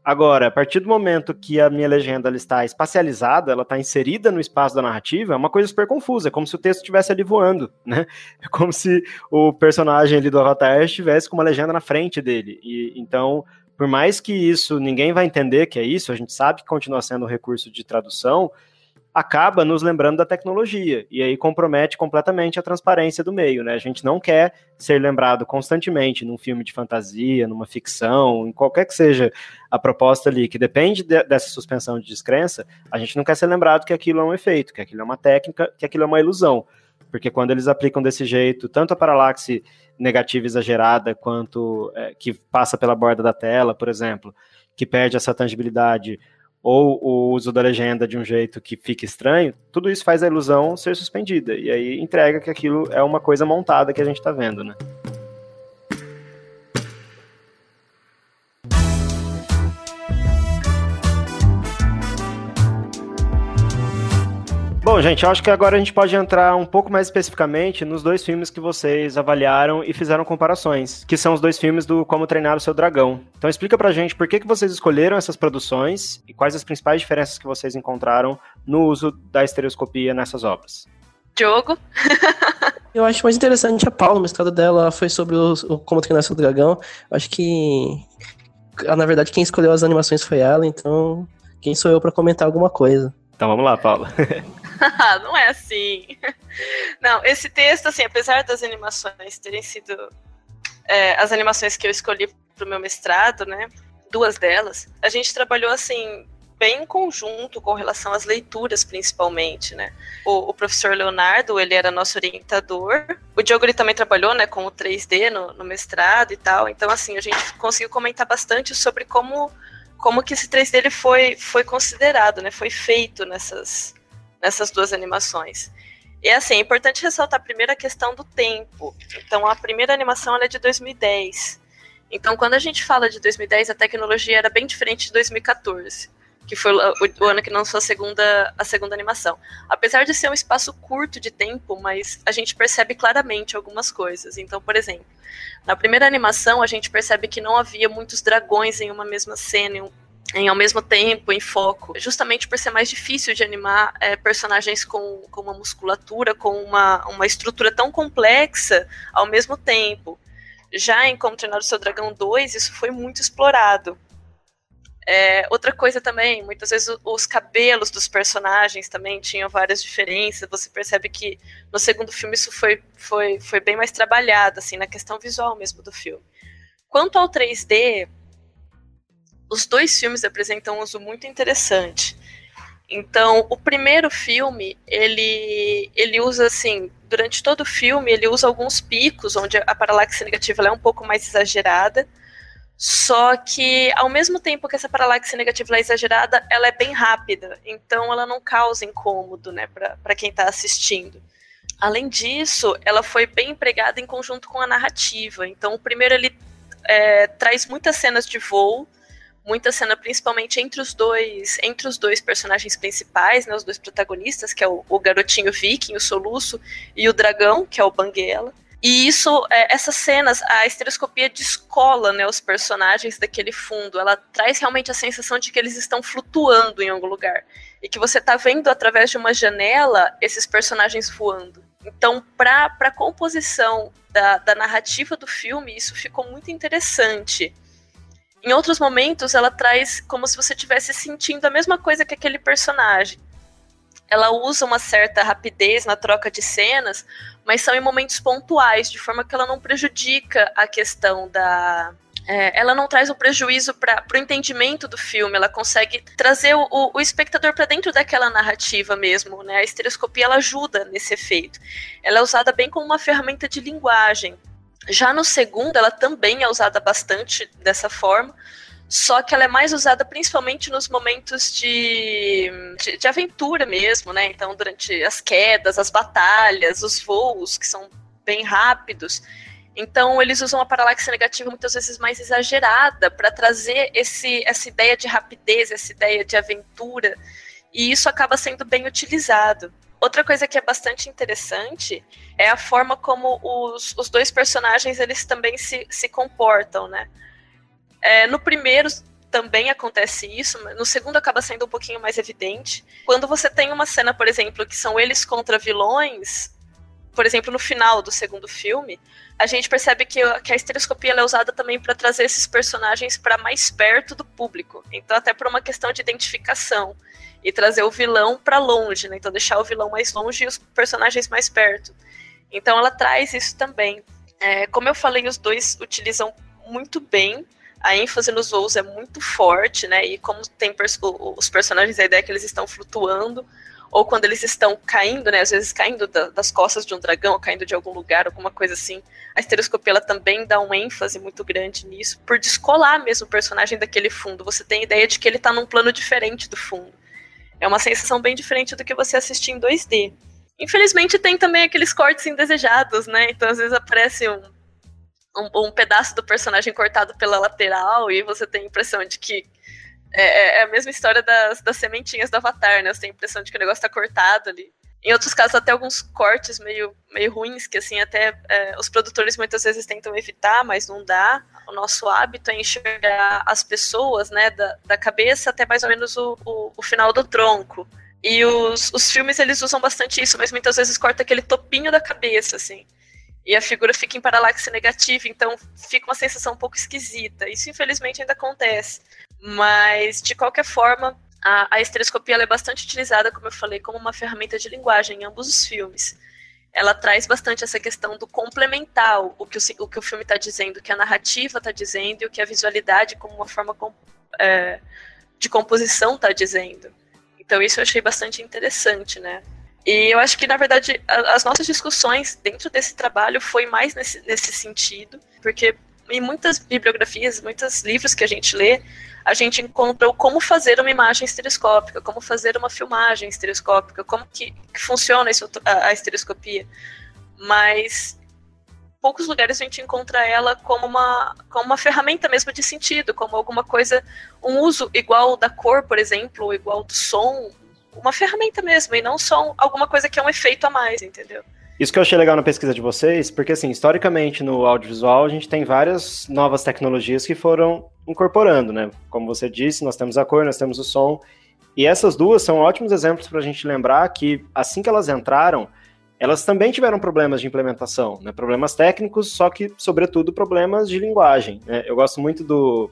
Agora, a partir do momento que a minha legenda ela está espacializada, ela está inserida no espaço da narrativa, é uma coisa super confusa, é como se o texto estivesse ali voando, <laughs> né? É como se o personagem ali do Avatar estivesse com uma legenda na frente dele. E então, por mais que isso ninguém vai entender que é isso, a gente sabe que continua sendo um recurso de tradução, acaba nos lembrando da tecnologia e aí compromete completamente a transparência do meio, né? A gente não quer ser lembrado constantemente num filme de fantasia, numa ficção, em qualquer que seja a proposta ali, que depende de, dessa suspensão de descrença, a gente não quer ser lembrado que aquilo é um efeito, que aquilo é uma técnica, que aquilo é uma ilusão. Porque quando eles aplicam desse jeito, tanto a paralaxe negativa exagerada, quanto é, que passa pela borda da tela, por exemplo, que perde essa tangibilidade, ou o uso da legenda de um jeito que fica estranho, tudo isso faz a ilusão ser suspendida. E aí entrega que aquilo é uma coisa montada que a gente está vendo, né? Bom, gente, eu acho que agora a gente pode entrar um pouco mais especificamente nos dois filmes que vocês avaliaram e fizeram comparações, que são os dois filmes do Como Treinar o Seu Dragão. Então explica pra gente por que, que vocês escolheram essas produções e quais as principais diferenças que vocês encontraram no uso da estereoscopia nessas obras. Diogo? <laughs> eu acho mais interessante a Paula, o mestrado dela foi sobre o, o Como Treinar o Seu Dragão. Eu acho que, na verdade, quem escolheu as animações foi ela, então quem sou eu para comentar alguma coisa? Então vamos lá, Paula. <laughs> <laughs> não é assim. Não, esse texto, assim, apesar das animações terem sido é, as animações que eu escolhi para o meu mestrado, né? Duas delas, a gente trabalhou assim bem em conjunto com relação às leituras, principalmente, né? O, o, professor Leonardo, ele era nosso orientador. O Diogo, ele também trabalhou, né, com o 3D no, no mestrado e tal. Então, assim, a gente conseguiu comentar bastante sobre como como que esse 3D ele foi, foi considerado, né? Foi feito nessas, nessas duas animações. E assim, é importante ressaltar a questão do tempo. Então, a primeira animação é de 2010. Então, quando a gente fala de 2010, a tecnologia era bem diferente de 2014, que foi o, ano que lançou a segunda, a segunda animação. Apesar de ser um espaço curto de tempo, mas a gente percebe claramente algumas coisas. Então, por exemplo, na primeira animação, a gente percebe que não havia muitos dragões em uma mesma cena, em ao mesmo tempo, em foco, justamente por ser mais difícil de animar é, personagens com, com uma musculatura, com uma, uma estrutura tão complexa ao mesmo tempo. Já em Como Treinar o Seu Dragão 2, isso foi muito explorado. É, outra coisa também, muitas vezes os cabelos dos personagens também tinham várias diferenças. Você percebe que no segundo filme isso foi, foi, foi bem mais trabalhado, assim, na questão visual mesmo do filme. Quanto ao 3D, os dois filmes apresentam um uso muito interessante. Então, o primeiro filme, ele, ele usa assim, durante todo o filme, ele usa alguns picos, onde a paralaxe negativa é um pouco mais exagerada só que, ao mesmo tempo que essa paralaxe negativa é exagerada, ela é bem rápida, então ela não causa incômodo né, para quem está assistindo. Além disso, ela foi bem empregada em conjunto com a narrativa. Então, o primeiro ele é, traz muitas cenas de voo, muita cena principalmente entre os dois, entre os dois personagens principais, né, os dois protagonistas, que é o, o garotinho viking, o soluço, e o dragão, que é o Banguela. E isso, é, essas cenas, a estereoscopia descola né, os personagens daquele fundo. Ela traz realmente a sensação de que eles estão flutuando em algum lugar. E que você está vendo através de uma janela esses personagens voando. Então, para a composição da, da narrativa do filme, isso ficou muito interessante. Em outros momentos, ela traz como se você estivesse sentindo a mesma coisa que aquele personagem ela usa uma certa rapidez na troca de cenas, mas são em momentos pontuais, de forma que ela não prejudica a questão da. É, ela não traz um prejuízo para o entendimento do filme, ela consegue trazer o, o espectador para dentro daquela narrativa mesmo. Né? A estereoscopia ela ajuda nesse efeito. Ela é usada bem como uma ferramenta de linguagem. Já no segundo, ela também é usada bastante dessa forma, só que ela é mais usada principalmente nos momentos de, de, de, aventura mesmo, né? Então, durante as quedas, as batalhas, os voos, que são bem rápidos. Então, eles usam a paralaxe negativa muitas vezes mais exagerada para trazer esse, essa ideia de rapidez, essa ideia de aventura, e isso acaba sendo bem utilizado. Outra coisa que é bastante interessante é a forma como os, os dois personagens eles também se, se comportam, né? É, no primeiro também acontece isso, no segundo acaba sendo um pouquinho mais evidente. Quando você tem uma cena, por exemplo, que são eles contra vilões, por exemplo, no final do segundo filme, a gente percebe que, que a estereoscopia é usada também para trazer esses personagens para mais perto do público. Então, até por uma questão de identificação. E trazer o vilão para longe, né? Então, deixar o vilão mais longe e os personagens mais perto. Então, ela traz isso também. É, como eu falei, os dois utilizam muito bem a ênfase nos voos é muito forte, né? E como tem os personagens, a ideia é que eles estão flutuando, ou quando eles estão caindo, né? Às vezes caindo da, das costas de um dragão, caindo de algum lugar, alguma coisa assim. A estereoscopia ela também dá um ênfase muito grande nisso, por descolar mesmo o personagem daquele fundo. Você tem a ideia de que ele está num plano diferente do fundo. É uma sensação bem diferente do que você assistir em 2D. Infelizmente tem também aqueles cortes indesejados, né? Então às vezes aparece um um, um, pedaço do personagem cortado pela lateral e você tem a impressão de que é, é, é a mesma história das, das sementinhas do Avatar, né? Você tem a impressão de que o negócio tá cortado ali. Em outros casos, até alguns cortes meio, meio ruins, que assim, até é, os produtores muitas vezes tentam evitar, mas não dá. O nosso hábito é enxergar as pessoas, né, da, da cabeça até mais ou menos o, o, o final do tronco. E os, os filmes, eles usam bastante isso, mas muitas vezes corta aquele topinho da cabeça, assim. E a figura fica em paralaxe negativa, então fica uma sensação um pouco esquisita. Isso, infelizmente, ainda acontece. Mas, de qualquer forma, a, a estereoscopia é bastante utilizada, como eu falei, como uma ferramenta de linguagem em ambos os filmes. Ela traz bastante essa questão do complementar o que o, o, que o filme está dizendo, o que a narrativa está dizendo e o que a visualidade, como uma forma com, é, de composição, está dizendo. Então, isso eu achei bastante interessante, né? E eu acho que, na verdade, as nossas discussões dentro desse trabalho foi mais nesse, nesse sentido, porque em muitas bibliografias, muitos livros que a gente lê, a gente encontrou como fazer uma imagem estereoscópica, como fazer uma filmagem estereoscópica, como que, que funciona isso, a, a estereoscopia. Mas poucos lugares a gente encontra ela como uma, como uma ferramenta mesmo de sentido, como alguma coisa, um uso igual da cor, por exemplo, igual do som, uma ferramenta mesmo, e não só alguma coisa que é um efeito a mais, entendeu? Isso que eu achei legal na pesquisa de vocês, porque assim, historicamente no audiovisual a gente tem várias novas tecnologias que foram incorporando, né? Como você disse, nós temos a cor, nós temos o som, e essas duas são ótimos exemplos para a gente lembrar que assim que elas entraram, elas também tiveram problemas de implementação, né? Problemas técnicos, só que sobretudo problemas de linguagem. Né? Eu gosto muito do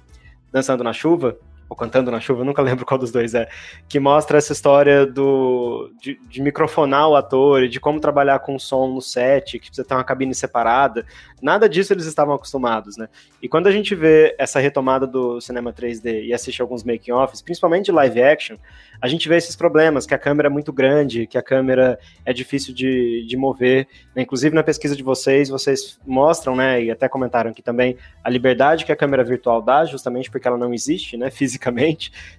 Dançando na Chuva, ou Cantando na Chuva, eu nunca <laughs> lembro qual dos dois é, que mostra essa história do de, de microfonar o ator e de como trabalhar com som no set, que precisa ter uma cabine separada. Nada disso eles estavam acostumados, né? E quando a gente vê essa retomada do cinema 3D e assiste alguns making-offs, principalmente de live action, a gente vê esses problemas, que a câmera é muito grande, que a câmera é difícil de, de mover. Né? Inclusive na pesquisa de vocês, vocês mostram, né, e até comentaram aqui também, a liberdade que a câmera virtual dá, justamente porque ela não existe, né, fisicamente.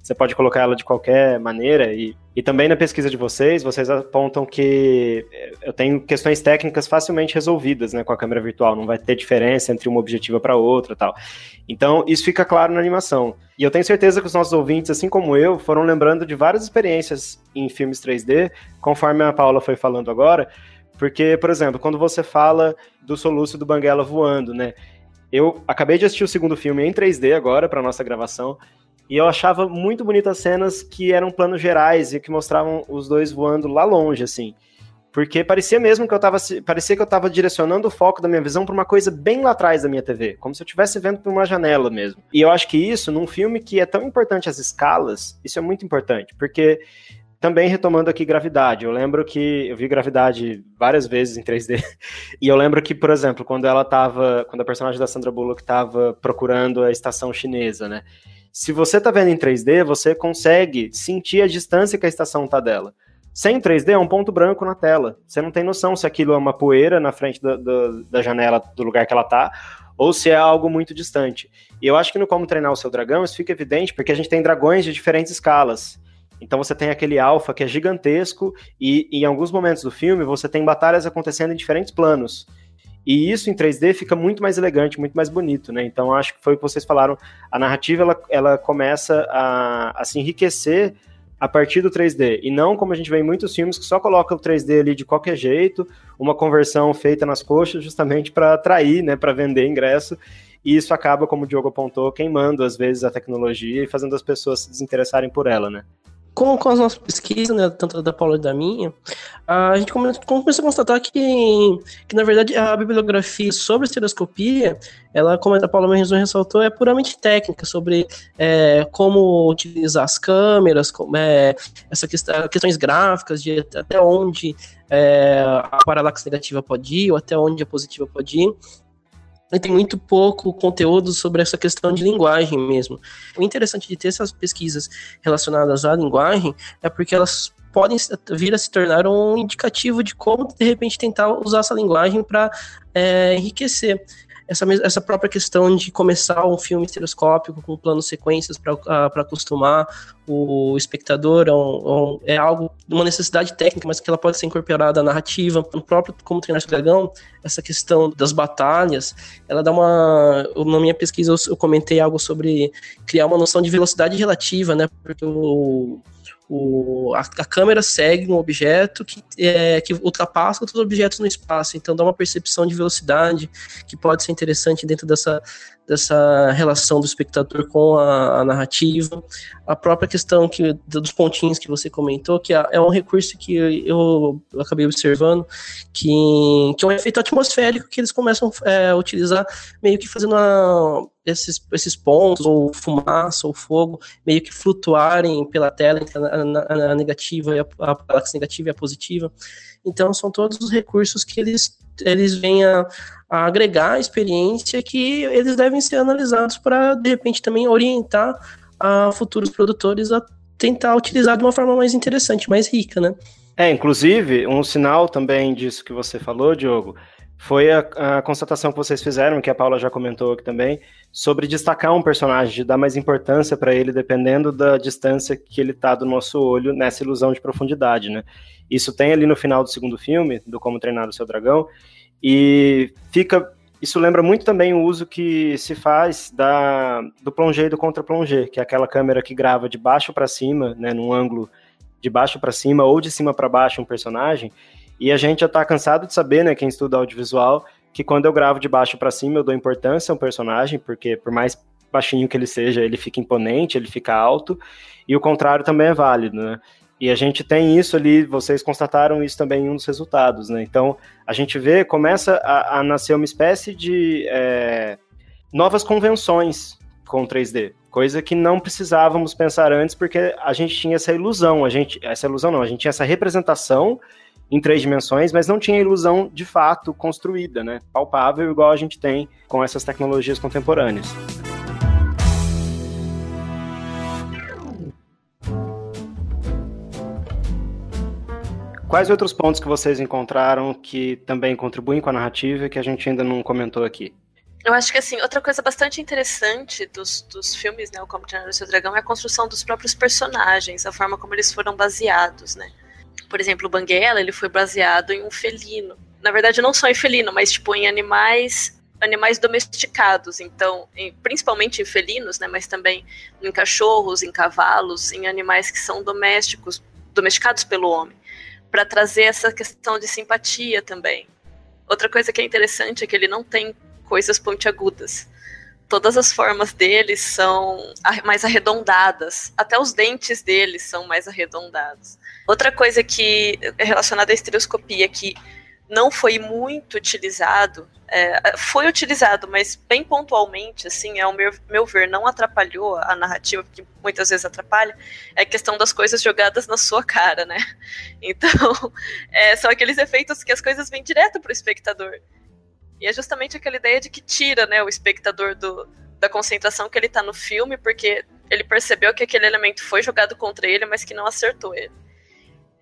Você pode colocar ela de qualquer maneira e e também na pesquisa de vocês, vocês apontam que eu tenho questões técnicas facilmente resolvidas né, com a câmera virtual, não vai ter diferença entre uma objetiva para outra tal. Então, isso fica claro na animação. E eu tenho certeza que os nossos ouvintes, assim como eu, foram lembrando de várias experiências em filmes 3D, conforme a Paula foi falando agora, porque, por exemplo, quando você fala do soluço do Banguela voando, né? Eu acabei de assistir o segundo filme em 3D agora para nossa gravação e eu achava muito bonitas cenas que eram planos gerais e que mostravam os dois voando lá longe, assim. Porque parecia mesmo que eu tava. Parecia que eu tava direcionando o foco da minha visão para uma coisa bem lá atrás da minha TV. Como se eu estivesse vendo por uma janela mesmo. E eu acho que isso, num filme que é tão importante as escalas, isso é muito importante. Porque também retomando aqui gravidade. Eu lembro que eu vi gravidade várias vezes em 3D. <laughs> E eu lembro que, por exemplo, quando ela tava. Quando a personagem da Sandra Bullock estava procurando a estação chinesa, né? Se você está vendo em 3D, você consegue sentir a distância que a estação está dela. Sem 3D é um ponto branco na tela. Você não tem noção se aquilo é uma poeira na frente da, da, janela do lugar que ela está ou se é algo muito distante. E eu acho que no Como Treinar o Seu Dragão isso fica evidente porque a gente tem dragões de diferentes escalas. Então você tem aquele alfa que é gigantesco e em alguns momentos do filme você tem batalhas acontecendo em diferentes planos. E isso em 3D fica muito mais elegante, muito mais bonito, né? Então acho que foi o que vocês falaram. A narrativa ela, ela começa a, a se enriquecer a partir do 3D. E não como a gente vê em muitos filmes que só coloca o 3D ali de qualquer jeito, uma conversão feita nas coxas justamente para atrair, né, para vender ingresso. E isso acaba, como o Diogo apontou, queimando às vezes a tecnologia e fazendo as pessoas se desinteressarem por ela, né? Com, com as nossas pesquisas, né, tanto da Paula e da minha, a gente começou a constatar que, que, na verdade, a bibliografia sobre estereoscopia, ela, como a Paula mesmo ressaltou, é puramente técnica, sobre é, como utilizar as câmeras, como, é, essa questão, questões gráficas, de até onde é, a paralaxe negativa pode ir, ou até onde a positiva pode ir e tem muito pouco conteúdo sobre essa questão de linguagem mesmo. O interessante de ter essas pesquisas relacionadas à linguagem é porque elas podem vir a se tornar um indicativo de como, de repente, tentar usar essa linguagem para é, enriquecer essa, essa própria questão de começar um filme estereoscópico com planos sequências para uh, acostumar o espectador é, um, é, algo, uma necessidade técnica, mas que ela pode ser incorporada à narrativa. No próprio Como Treinar o Dragão, essa questão das batalhas, ela dá uma... Na minha pesquisa eu, eu comentei algo sobre criar uma noção de velocidade relativa, né? Porque o o, a, a, câmera segue um objeto que, é, que ultrapassa outros objetos no espaço, então dá uma percepção de velocidade que pode ser interessante dentro dessa, dessa relação do espectador com a, a narrativa. A própria questão que, dos pontinhos que você comentou, que é, é um recurso que eu, eu, acabei observando, que, que é um efeito atmosférico que eles começam é, a utilizar, meio que fazendo a, esses, esses pontos, ou fumaça, ou fogo, meio que flutuarem pela tela entre a, a, a negativa e a, a negativa e a positiva. Então, são todos os recursos que eles, eles vêm a, a agregar experiência que eles devem ser analisados para, de repente, também orientar a futuros produtores a tentar utilizar de uma forma mais interessante, mais rica, né? É, inclusive, um sinal também disso que você falou, Diogo, foi a, a, constatação que vocês fizeram, que a Paula já comentou aqui também, sobre destacar um personagem, de dar mais importância para ele, dependendo da distância que ele está do nosso olho nessa ilusão de profundidade, né? Isso tem ali no final do segundo filme, do Como Treinar o Seu Dragão, e fica. Isso lembra muito também o uso que se faz da, do plongé e do contra-plongé, que é aquela câmera que grava de baixo para cima, né, num ângulo de baixo para cima ou de cima para baixo um personagem. E a gente já está cansado de saber, né, quem estuda audiovisual, que quando eu gravo de baixo para cima eu dou importância ao personagem, porque por mais baixinho que ele seja, ele fica imponente, ele fica alto, e o contrário também é válido, né? E a gente tem isso ali, vocês constataram isso também em um dos resultados, né? Então, a gente vê, começa a, a nascer uma espécie de é, novas convenções com 3D, coisa que não precisávamos pensar antes, porque a gente tinha essa ilusão, a gente, essa ilusão não, a gente tinha essa representação em três dimensões, mas não tinha ilusão de fato construída, né? Palpável, igual a gente tem com essas tecnologias contemporâneas. Quais outros pontos que vocês encontraram que também contribuem com a narrativa que a gente ainda não comentou aqui? Eu acho que, assim, outra coisa bastante interessante dos, dos filmes, né, o Como Treinar o Seu Dragão, é a construção dos próprios personagens, a forma como eles foram baseados, né. Por exemplo, o Banguela, ele foi baseado em um felino. Na verdade, não só em felino, mas, tipo, em animais animais domesticados, então, em, principalmente em felinos, né, mas também em cachorros, em cavalos, em animais que são domésticos, domesticados pelo homem para trazer essa questão de simpatia também. Outra coisa que é interessante é que ele não tem coisas pontiagudas. Todas as formas dele são mais arredondadas, até os dentes dele são mais arredondados. Outra coisa que é relacionada à estereoscopia que não foi muito utilizado é, foi utilizado, mas bem pontualmente, assim, ao meu, meu ver, não atrapalhou a narrativa, porque muitas vezes atrapalha, é a questão das coisas jogadas na sua cara, né? <laughs> Então, <laughs> é, são aqueles efeitos que as coisas vêm direto para o espectador. E é justamente aquela ideia de que tira né, o espectador do, da concentração que ele está no filme, porque ele percebeu que aquele elemento foi jogado contra ele, mas que não acertou ele.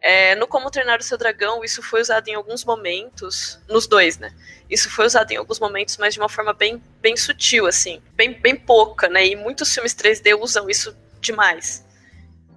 É, no Como Treinar o Seu Dragão, isso foi usado em alguns momentos, nos dois, né? Isso foi usado em alguns momentos, mas de uma forma bem, bem sutil, assim, bem, bem pouca, né? E muitos filmes 3D usam isso demais.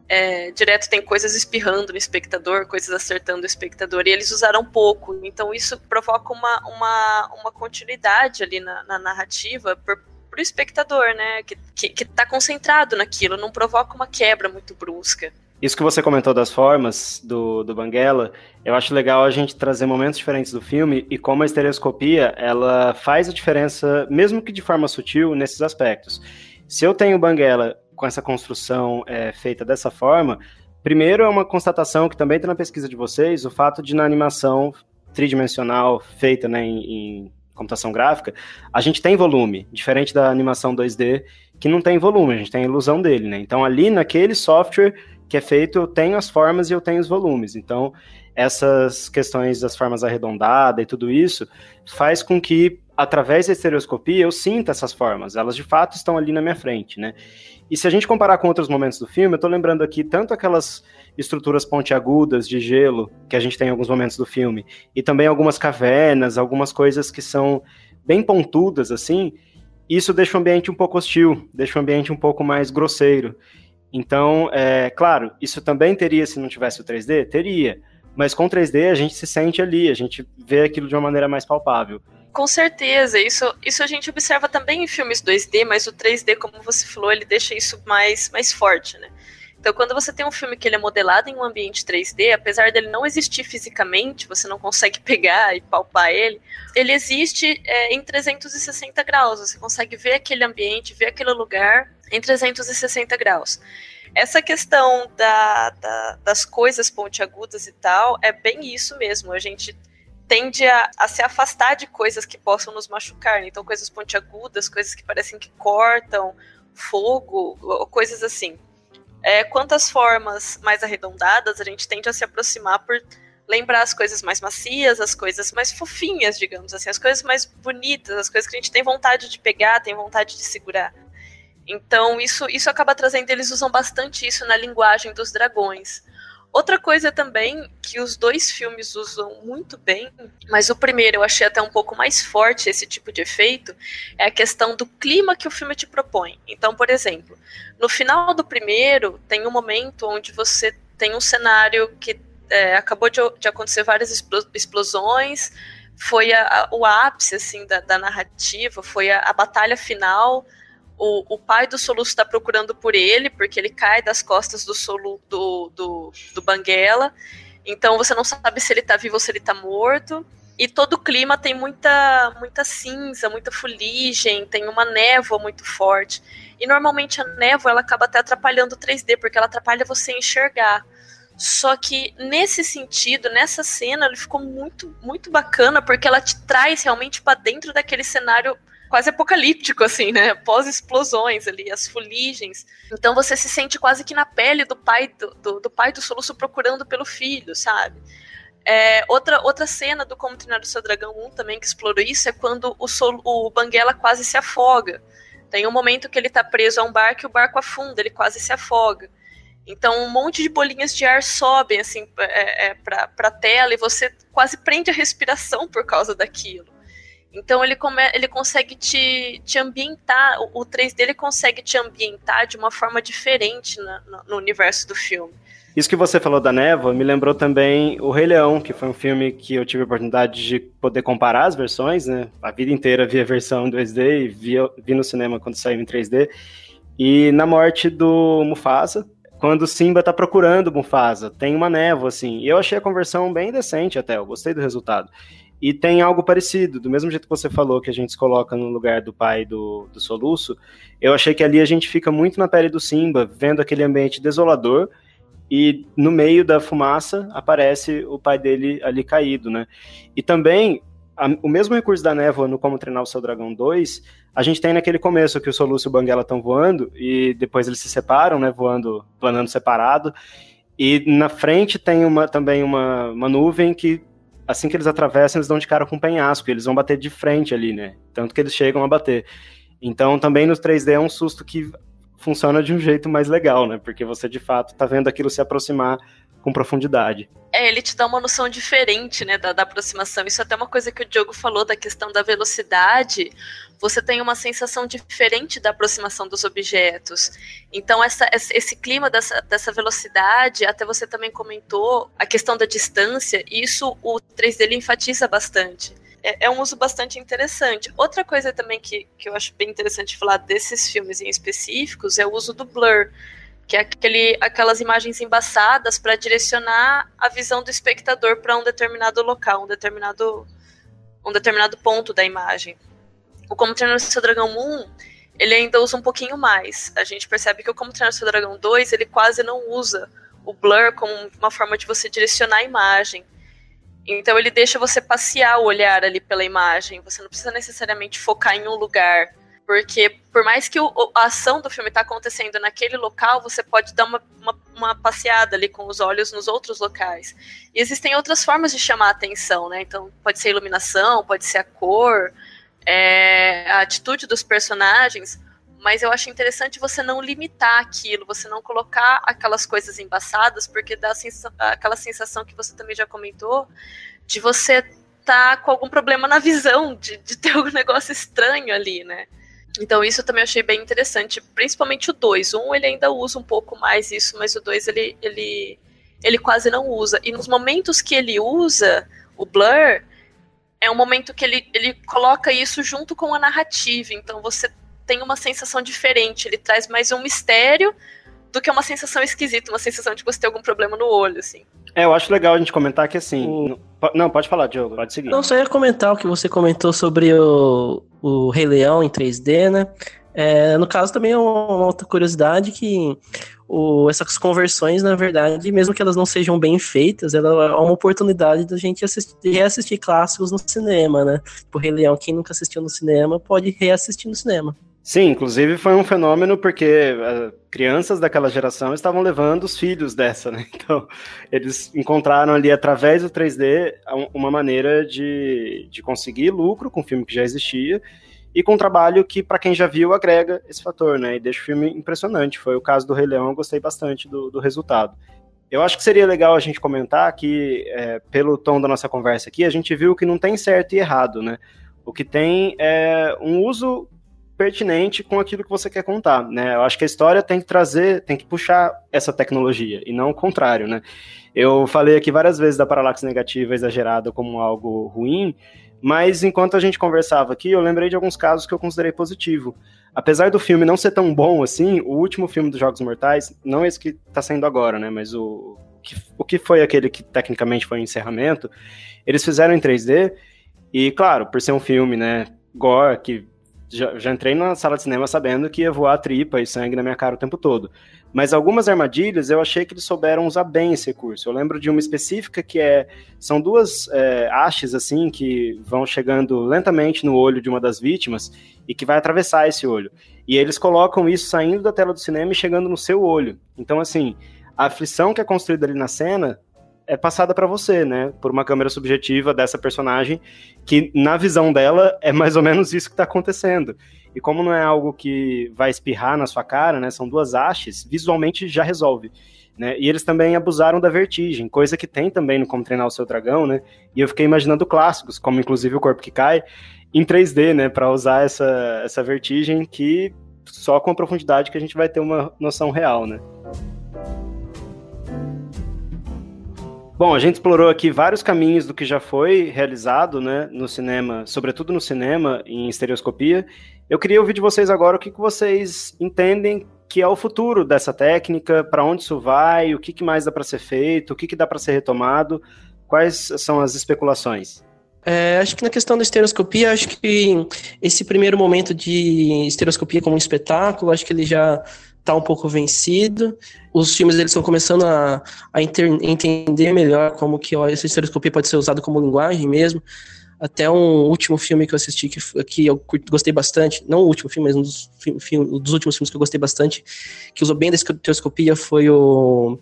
É, direto tem coisas espirrando no espectador, coisas acertando o espectador, e eles usaram pouco. Então isso provoca uma, uma, uma continuidade ali na, na narrativa para o espectador, né? Que, que, que tá concentrado naquilo, não provoca uma quebra muito brusca. Isso que você comentou das formas do, do Banguela, eu acho legal a gente trazer momentos diferentes do filme e como a estereoscopia, ela faz a diferença, mesmo que de forma sutil, nesses aspectos. Se eu tenho Banguela com essa construção é, feita dessa forma, primeiro é uma constatação que também tem na pesquisa de vocês, o fato de na animação tridimensional feita né, em, em computação gráfica, a gente tem volume, diferente da animação 2D, que não tem volume, a gente tem a ilusão dele, né? Então ali naquele software que é feito, eu tenho as formas e eu tenho os volumes. Então, essas questões das formas arredondadas e tudo isso faz com que, através da estereoscopia, eu sinta essas formas. Elas, de fato, estão ali na minha frente, né? E se a gente comparar com outros momentos do filme, eu tô lembrando aqui tanto aquelas estruturas pontiagudas de gelo que a gente tem em alguns momentos do filme, e também algumas cavernas, algumas coisas que são bem pontudas, assim, isso deixa o ambiente um pouco hostil, deixa o ambiente um pouco mais grosseiro. Então, é, claro, isso também teria se não tivesse o 3D? Teria. Mas com 3D a gente se sente ali, a gente vê aquilo de uma maneira mais palpável. Com certeza, isso, isso a gente observa também em filmes 2D, mas o 3D, como você falou, ele deixa isso mais, mais forte, né? Então, quando você tem um filme que ele é modelado em um ambiente 3D, apesar dele não existir fisicamente, você não consegue <laughs> pegar e palpar ele, ele existe é, em 360 graus. Você consegue ver aquele ambiente, ver aquele lugar em 360 graus. Essa questão da, da, das coisas pontiagudas e tal é bem isso mesmo. A gente tende a, a, se afastar de coisas que possam nos machucar. Né? Então, coisas pontiagudas, coisas que parecem que cortam, fogo, coisas assim. É, quantas formas mais arredondadas a gente tende a se aproximar por lembrar as coisas mais macias, as coisas mais fofinhas, digamos assim, as coisas mais bonitas, as coisas que a gente tem vontade de pegar, tem vontade de segurar. Então, isso, isso acaba trazendo, eles usam bastante isso na linguagem dos dragões. Outra coisa também que os dois filmes usam muito bem, mas o primeiro eu achei até um pouco mais forte esse tipo de efeito, é a questão do clima que o filme te propõe. Então, por exemplo, no final do primeiro, tem um momento onde você tem um cenário que é, acabou de, de, acontecer várias explosões, foi a, a, o ápice assim da, da narrativa, foi a, a batalha final o, o pai do Soluço está procurando por ele, porque ele cai das costas do Solu, do, do, do Banguela. Então você não sabe se ele está vivo ou se ele está morto. E todo o clima tem muita, muita cinza, muita fuligem, tem uma névoa muito forte. E normalmente a névoa ela acaba até atrapalhando o 3D, porque ela atrapalha você enxergar. Só que nesse sentido, nessa cena, ele ficou muito, muito bacana, porque ela te traz realmente para dentro daquele cenário quase apocalíptico, assim, né? Pós-explosões ali, as fuligens. Então você se sente quase que na pele do pai do, do, do pai do soluço procurando pelo filho, sabe? É, outra, outra cena do Como Treinar o Seu Dragão 1 também que explorou isso é quando o, Sol, o Banguela quase se afoga. Tem um momento que ele tá preso a um barco e o barco afunda, ele quase se afoga. Então um monte de bolinhas de ar sobem assim é, é, para a tela e você quase prende a respiração por causa daquilo. Então ele, come, ele consegue te, te ambientar, o, o 3D ele consegue te ambientar de uma forma diferente na, no, no universo do filme. Isso que você falou da névoa me lembrou também O Rei Leão, que foi um filme que eu tive a oportunidade de poder comparar as versões, né? A vida inteira vi a versão em 2D e vi, vi no cinema quando saiu em 3D. E na morte do Mufasa, quando Simba tá procurando Mufasa, tem uma névoa, assim. E eu achei a conversão bem decente até, eu gostei do resultado. E tem algo parecido, do mesmo jeito que você falou que a gente se coloca no lugar do pai do, do Soluço, eu achei que ali a gente fica muito na pele do Simba, vendo aquele ambiente desolador, e no meio da fumaça aparece o pai dele ali caído, né? E também, a, o mesmo recurso da névoa no Como Treinar o Seu Dragão 2, a gente tem naquele começo que o Soluço e o Banguela estão voando, e depois eles se separam, né, voando, planando separado, e na frente tem uma, também uma, uma nuvem que assim que eles atravessam, eles dão de cara com um penhasco, eles vão bater de frente ali, né? Tanto que eles chegam a bater. Então, também no 3D é um susto que funciona de um jeito mais legal, né? Porque você de fato tá vendo aquilo se aproximar com profundidade. É, ele te dá uma noção diferente, né, da, da, aproximação. Isso é até uma coisa que o Diogo falou da questão da velocidade. Você tem uma sensação diferente da aproximação dos objetos. Então, essa, esse clima dessa, dessa velocidade, até você também comentou a questão da distância, isso o 3D enfatiza bastante. É, é, um uso bastante interessante. Outra coisa também que, que eu acho bem interessante falar desses filmes em específicos é o uso do blur que é aquele, aquelas imagens embaçadas para direcionar a visão do espectador para um determinado local, um determinado, um determinado ponto da imagem. O Como Treinar Seu Dragão 1, ele ainda usa um pouquinho mais. A gente percebe que o Como Treinar Seu Dragão 2, ele quase não usa o blur como uma forma de você direcionar a imagem. Então ele deixa você passear o olhar ali pela imagem. Você não precisa necessariamente focar em um lugar porque por mais que o, a ação do filme está acontecendo naquele local, você pode dar uma, uma, uma, passeada ali com os olhos nos outros locais. E existem outras formas de chamar a atenção, né? Então pode ser a iluminação, pode ser a cor, é, a atitude dos personagens. Mas eu acho interessante você não limitar aquilo, você não colocar aquelas coisas embaçadas, porque dá aquela sensação que você também já comentou, de você tá com algum problema na visão, de, de ter um negócio estranho ali, né? Então isso eu também achei bem interessante, principalmente o 2. Um ele ainda usa um pouco mais isso, mas o 2 ele, ele, ele quase não usa. E nos momentos que ele usa o blur, é um momento que ele, ele coloca isso junto com a narrativa. Então você tem uma sensação diferente. Ele traz mais um mistério do que uma sensação esquisita, uma sensação de você ter algum problema no olho, assim. É, eu acho legal a gente comentar que assim. O... Não, pode falar, Diogo, pode seguir. Não, só ia comentar o que você comentou sobre o, o Rei Leão em 3D, né? É, no caso, também é uma outra curiosidade que o, essas conversões, na verdade, mesmo que elas não sejam bem feitas, ela é uma oportunidade da gente assistir, reassistir clássicos no cinema, né? Tipo, Rei Leão, quem nunca assistiu no cinema, pode reassistir no cinema. Sim, inclusive foi um fenômeno porque uh, crianças daquela geração estavam levando os filhos dessa, né? <laughs> Então, eles encontraram ali, através do 3D, uma maneira de, de conseguir lucro com o filme que já existia e com um trabalho que, para quem já viu, agrega esse fator, né? E deixa o filme impressionante. Foi o caso do Rei Leão, eu gostei bastante do, do resultado. Eu acho que seria legal a gente comentar que, é, pelo tom da nossa conversa aqui, a gente viu que não tem certo e errado, né? O que tem é um uso pertinente com aquilo que você quer contar, né? Eu acho que a história tem que trazer, tem que puxar essa tecnologia, e não o contrário, né? Eu falei aqui várias vezes da paralaxe negativa exagerada como algo ruim, mas enquanto a gente conversava aqui, eu lembrei de alguns casos que eu considerei positivo. Apesar do filme não ser tão bom assim, o último filme dos Jogos Mortais, não esse que está saindo agora, né? Mas o, que, o que foi aquele que tecnicamente foi o encerramento, eles fizeram em 3D, e claro, por ser um filme, né? Gore, que já, já, entrei na sala de cinema sabendo que ia voar tripa e sangue na minha cara o tempo todo. Mas algumas armadilhas eu achei que eles souberam usar bem esse recurso. Eu lembro de uma específica que é. São duas é, hastes assim que vão chegando lentamente no olho de uma das vítimas e que vai atravessar esse olho. E eles colocam isso saindo da tela do cinema e chegando no seu olho. Então, assim, a aflição que é construída ali na cena é passada para você, né? Por uma câmera subjetiva dessa personagem, que na visão dela é mais ou menos isso que está acontecendo. E como não é algo que vai espirrar na sua cara, né? São duas hastes, visualmente já resolve. Né? E eles também abusaram da vertigem, coisa que tem também no Como Treinar o Seu Dragão, né? E eu fiquei imaginando clássicos, como inclusive o Corpo que Cai, em 3D, né? Para usar essa, essa vertigem que só com a profundidade que a gente vai ter uma noção real, né? Bom, a gente explorou aqui vários caminhos do que já foi realizado né, no cinema, sobretudo no cinema, em estereoscopia. Eu queria ouvir de vocês agora o que, que vocês entendem que é o futuro dessa técnica, para onde isso vai, o que, que mais dá para ser feito, o que, que dá para ser retomado, quais são as especulações? É, acho que na questão da estereoscopia, acho que esse primeiro momento de estereoscopia como um espetáculo, acho que ele já está um pouco vencido. Os filmes eles estão começando a, a entender melhor como que ó, essa pode ser usada como linguagem mesmo. Até um último filme que eu assisti que, que eu gostei bastante, não o último filme, mas um dos, filme, dos últimos filmes que eu gostei bastante, que usou bem da estereoscopia foi o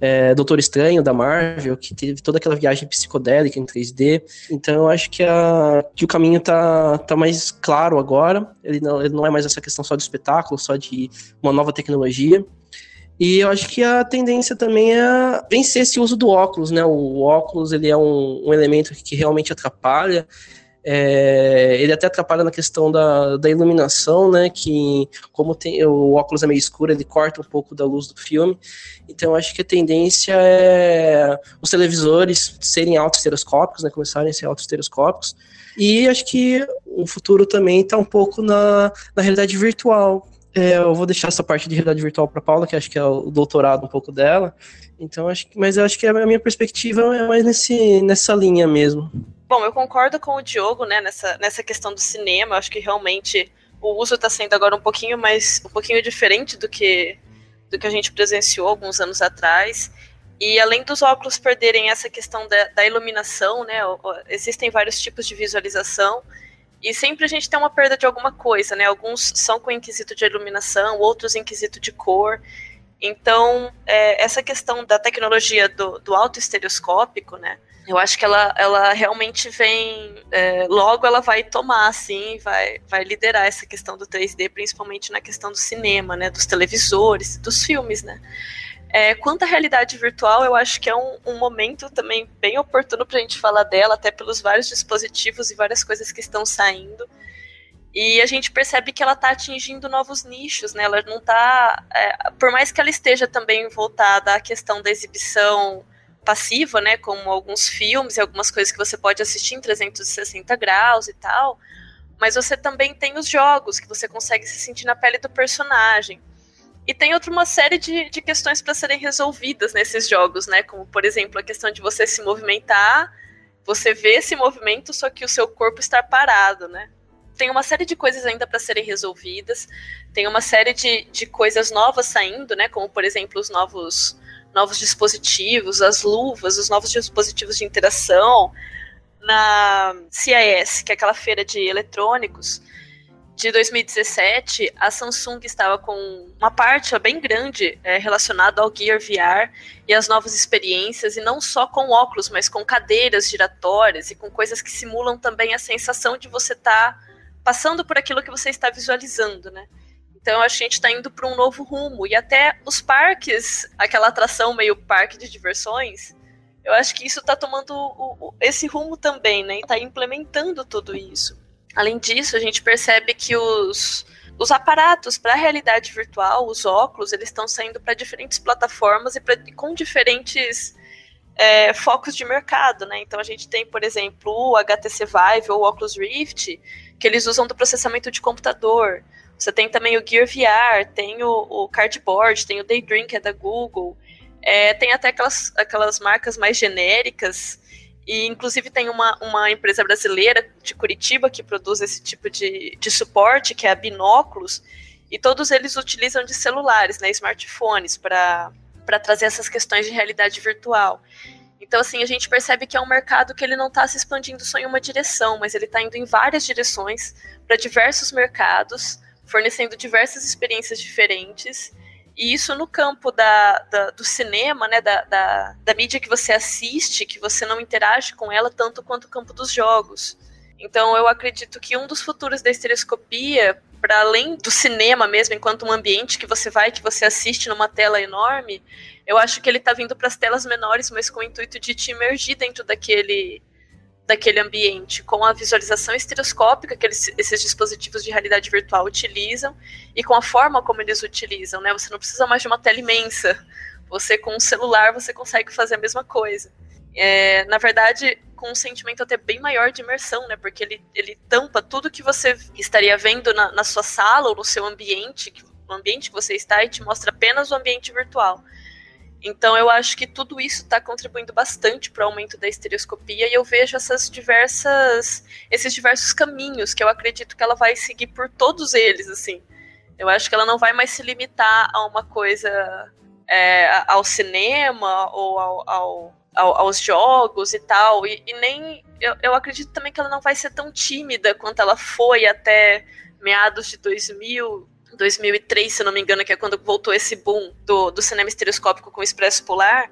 é, Doutor Estranho da Marvel, que teve toda aquela viagem psicodélica em 3D. Então eu acho que, a, que o caminho tá, tá mais claro agora. Ele não, ele não é mais essa questão só de espetáculo, só de uma nova tecnologia. E eu acho que a tendência também é vencer esse uso do óculos, né? O óculos ele é um, um elemento que realmente atrapalha. É, ele até atrapalha na questão da, da iluminação, né? Que como tem, o óculos é meio escuro, ele corta um pouco da luz do filme. Então acho que a tendência é os televisores serem autoestereoscópicos, né? Começarem a ser autoestereoscópicos. E acho que o futuro também está um pouco na, na realidade virtual. É, eu vou deixar essa parte de realidade virtual para Paula, que acho que é o doutorado um pouco dela. Então acho que, mas eu acho que a minha perspectiva é mais nesse, nessa linha mesmo. Bom, eu concordo com o Diogo, né, nessa, nessa questão do cinema. Eu acho que realmente o uso está sendo agora um pouquinho mais, um pouquinho diferente do que do que a gente presenciou alguns anos atrás. E além dos óculos perderem essa questão da, da iluminação, né, existem vários tipos de visualização e sempre a gente tem uma perda de alguma coisa, né? Alguns são com inquisito de iluminação, outros inquisito de cor. Então, é, essa questão da tecnologia do, do autoestereoscópico, né? Eu acho que ela, ela realmente vem. É, logo ela vai tomar, assim, vai, vai liderar essa questão do 3D, principalmente na questão do cinema, né? Dos televisores, dos filmes, né? É, quanto à realidade virtual, eu acho que é um, um momento também bem oportuno para a gente falar dela, até pelos vários dispositivos e várias coisas que estão saindo. E a gente percebe que ela está atingindo novos nichos, né? Ela não está. É, por mais que ela esteja também voltada à questão da exibição passiva, né? Como alguns filmes e algumas coisas que você pode assistir em 360 graus e tal. Mas você também tem os jogos, que você consegue se sentir na pele do personagem. E tem outra uma série de, de questões para serem resolvidas nesses jogos, né? Como, por exemplo, a questão de você se movimentar, você vê esse movimento, só que o seu corpo está parado, né? Tem uma série de coisas ainda para serem resolvidas, tem uma série de, de coisas novas saindo, né? Como, por exemplo, os novos, novos dispositivos, as luvas, os novos dispositivos de interação. Na CIS, que é aquela feira de eletrônicos, de 2017, a Samsung estava com uma parte bem grande é, relacionada ao Gear VR e as novas experiências, e não só com óculos, mas com cadeiras giratórias e com coisas que simulam também a sensação de você estar tá passando por aquilo que você está visualizando, né? Então, a gente está indo para um novo rumo. E até os parques, aquela atração meio parque de diversões, eu acho que isso está tomando o, o, esse rumo também, né? Está implementando tudo isso. Além disso, a gente percebe que os, os aparatos para a realidade virtual, os óculos, eles estão saindo para diferentes plataformas e pra, com diferentes é, focos de mercado, né? Então a gente tem, por exemplo, o HTC Vive ou o Oculus Rift, que eles usam do processamento de computador. Você tem também o Gear VR, tem o, o Cardboard, tem o Daydream, que é da Google. É, tem até aquelas, aquelas marcas mais genéricas e, inclusive, tem uma, uma empresa brasileira de Curitiba que produz esse tipo de, de suporte, que é a Binóculos, e todos eles utilizam de celulares, né, smartphones, para trazer essas questões de realidade virtual. Então, assim, a gente percebe que é um mercado que ele não está se expandindo só em uma direção, mas ele está indo em várias direções, para diversos mercados, fornecendo diversas experiências diferentes e isso no campo da, da do cinema, né, da, da, da, mídia que você assiste, que você não interage com ela tanto quanto o campo dos jogos. Então eu acredito que um dos futuros da estereoscopia, para além do cinema mesmo, enquanto um ambiente que você vai, que você assiste numa tela enorme, eu acho que ele está vindo para as telas menores, mas com o intuito de te emergir dentro daquele daquele ambiente com a visualização estereoscópica que eles, esses dispositivos de realidade virtual utilizam e com a forma como eles utilizam, né? Você não precisa mais de uma tela imensa. Você com um celular você consegue fazer a mesma coisa. É, na verdade, com um sentimento até bem maior de imersão, né? Porque ele, ele tampa tudo que você estaria vendo na, na sua sala ou no seu ambiente, no ambiente que você está, e te mostra apenas o ambiente virtual. Então eu acho que tudo isso está contribuindo bastante para o aumento da estereoscopia e eu vejo essas diversas, esses diversos caminhos que eu acredito que ela vai seguir por todos eles, assim. Eu acho que ela não vai mais se limitar a uma coisa é, ao cinema ou ao, ao, ao, aos jogos e tal. E, e nem eu, eu acredito também que ela não vai ser tão tímida quanto ela foi até meados de 2000, 2003, se não me engano, que é quando voltou esse boom do, do cinema estereoscópico com o Expresso Polar,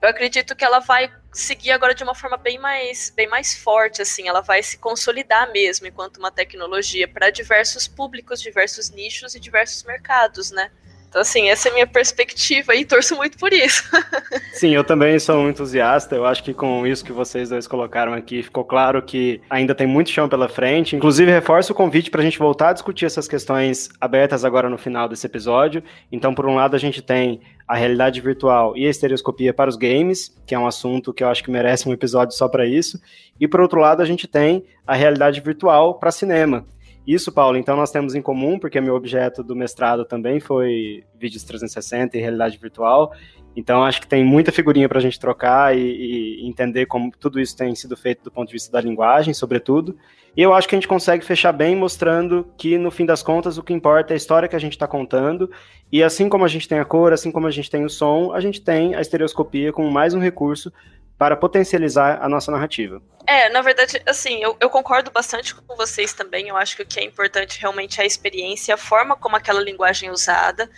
eu acredito que ela vai seguir agora de uma forma bem mais, bem mais forte, assim, ela vai se consolidar mesmo enquanto uma tecnologia para diversos públicos, diversos nichos e diversos mercados, né? Então, assim, essa é a minha perspectiva e torço muito por isso. <laughs> Sim, eu também sou um entusiasta. Eu acho que com isso que vocês dois colocaram aqui, ficou claro que ainda tem muito chão pela frente. Inclusive, reforço o convite para a gente voltar a discutir essas questões abertas agora no final desse episódio. Então, por um lado, a gente tem a realidade virtual e a estereoscopia para os games, que é um assunto que eu acho que merece um episódio só para isso. E por outro lado, a gente tem a realidade virtual para cinema. Isso, Paulo, então nós temos em comum, porque meu objeto do mestrado também foi vídeos 360 e realidade virtual. Então acho que tem muita figurinha para a gente trocar e, e, entender como tudo isso tem sido feito do ponto de vista da linguagem, sobretudo. E eu acho que a gente consegue fechar bem mostrando que, no fim das contas, o que importa é a história que a gente está contando. E assim como a gente tem a cor, assim como a gente tem o som, a gente tem a estereoscopia como mais um recurso para potencializar a nossa narrativa. É, na verdade, assim, eu, eu, concordo bastante com vocês também. Eu acho que o que é importante realmente é a experiência, a forma como aquela linguagem é usada.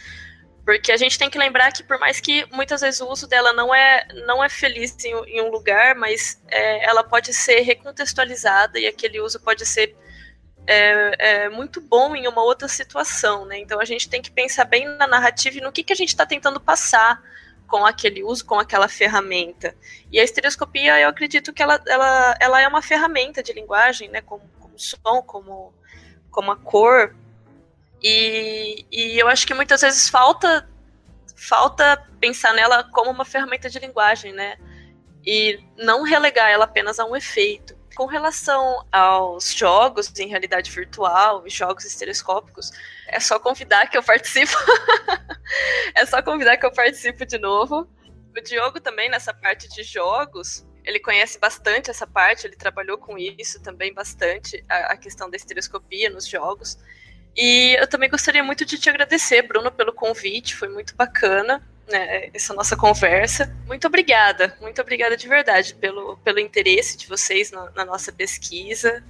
Porque a gente tem que lembrar que, por mais que muitas vezes o uso dela não é, não é feliz em, em um lugar, mas é, ela pode ser recontextualizada e aquele uso pode ser é, é, muito bom em uma outra situação, né? Então a gente tem que pensar bem na narrativa e no que, que a gente está tentando passar com aquele uso, com aquela ferramenta. E a estereoscopia, eu acredito que ela, ela, ela é uma ferramenta de linguagem, né, como, como som, como, como a cor. E, e eu acho que muitas vezes falta falta pensar nela como uma ferramenta de linguagem, né? E não relegar ela apenas a um efeito. Com relação aos jogos em realidade virtual, jogos estereoscópicos, é só convidar que eu participo. <laughs> É só convidar que eu participo de novo. O Diogo também, nessa parte de jogos, ele conhece bastante essa parte, ele trabalhou com isso também bastante, a, a questão da estereoscopia nos jogos. E eu também gostaria muito de te agradecer, Bruno, pelo convite, foi muito bacana né, essa nossa conversa. Muito obrigada, muito obrigada de verdade pelo, pelo interesse de vocês na, na nossa pesquisa.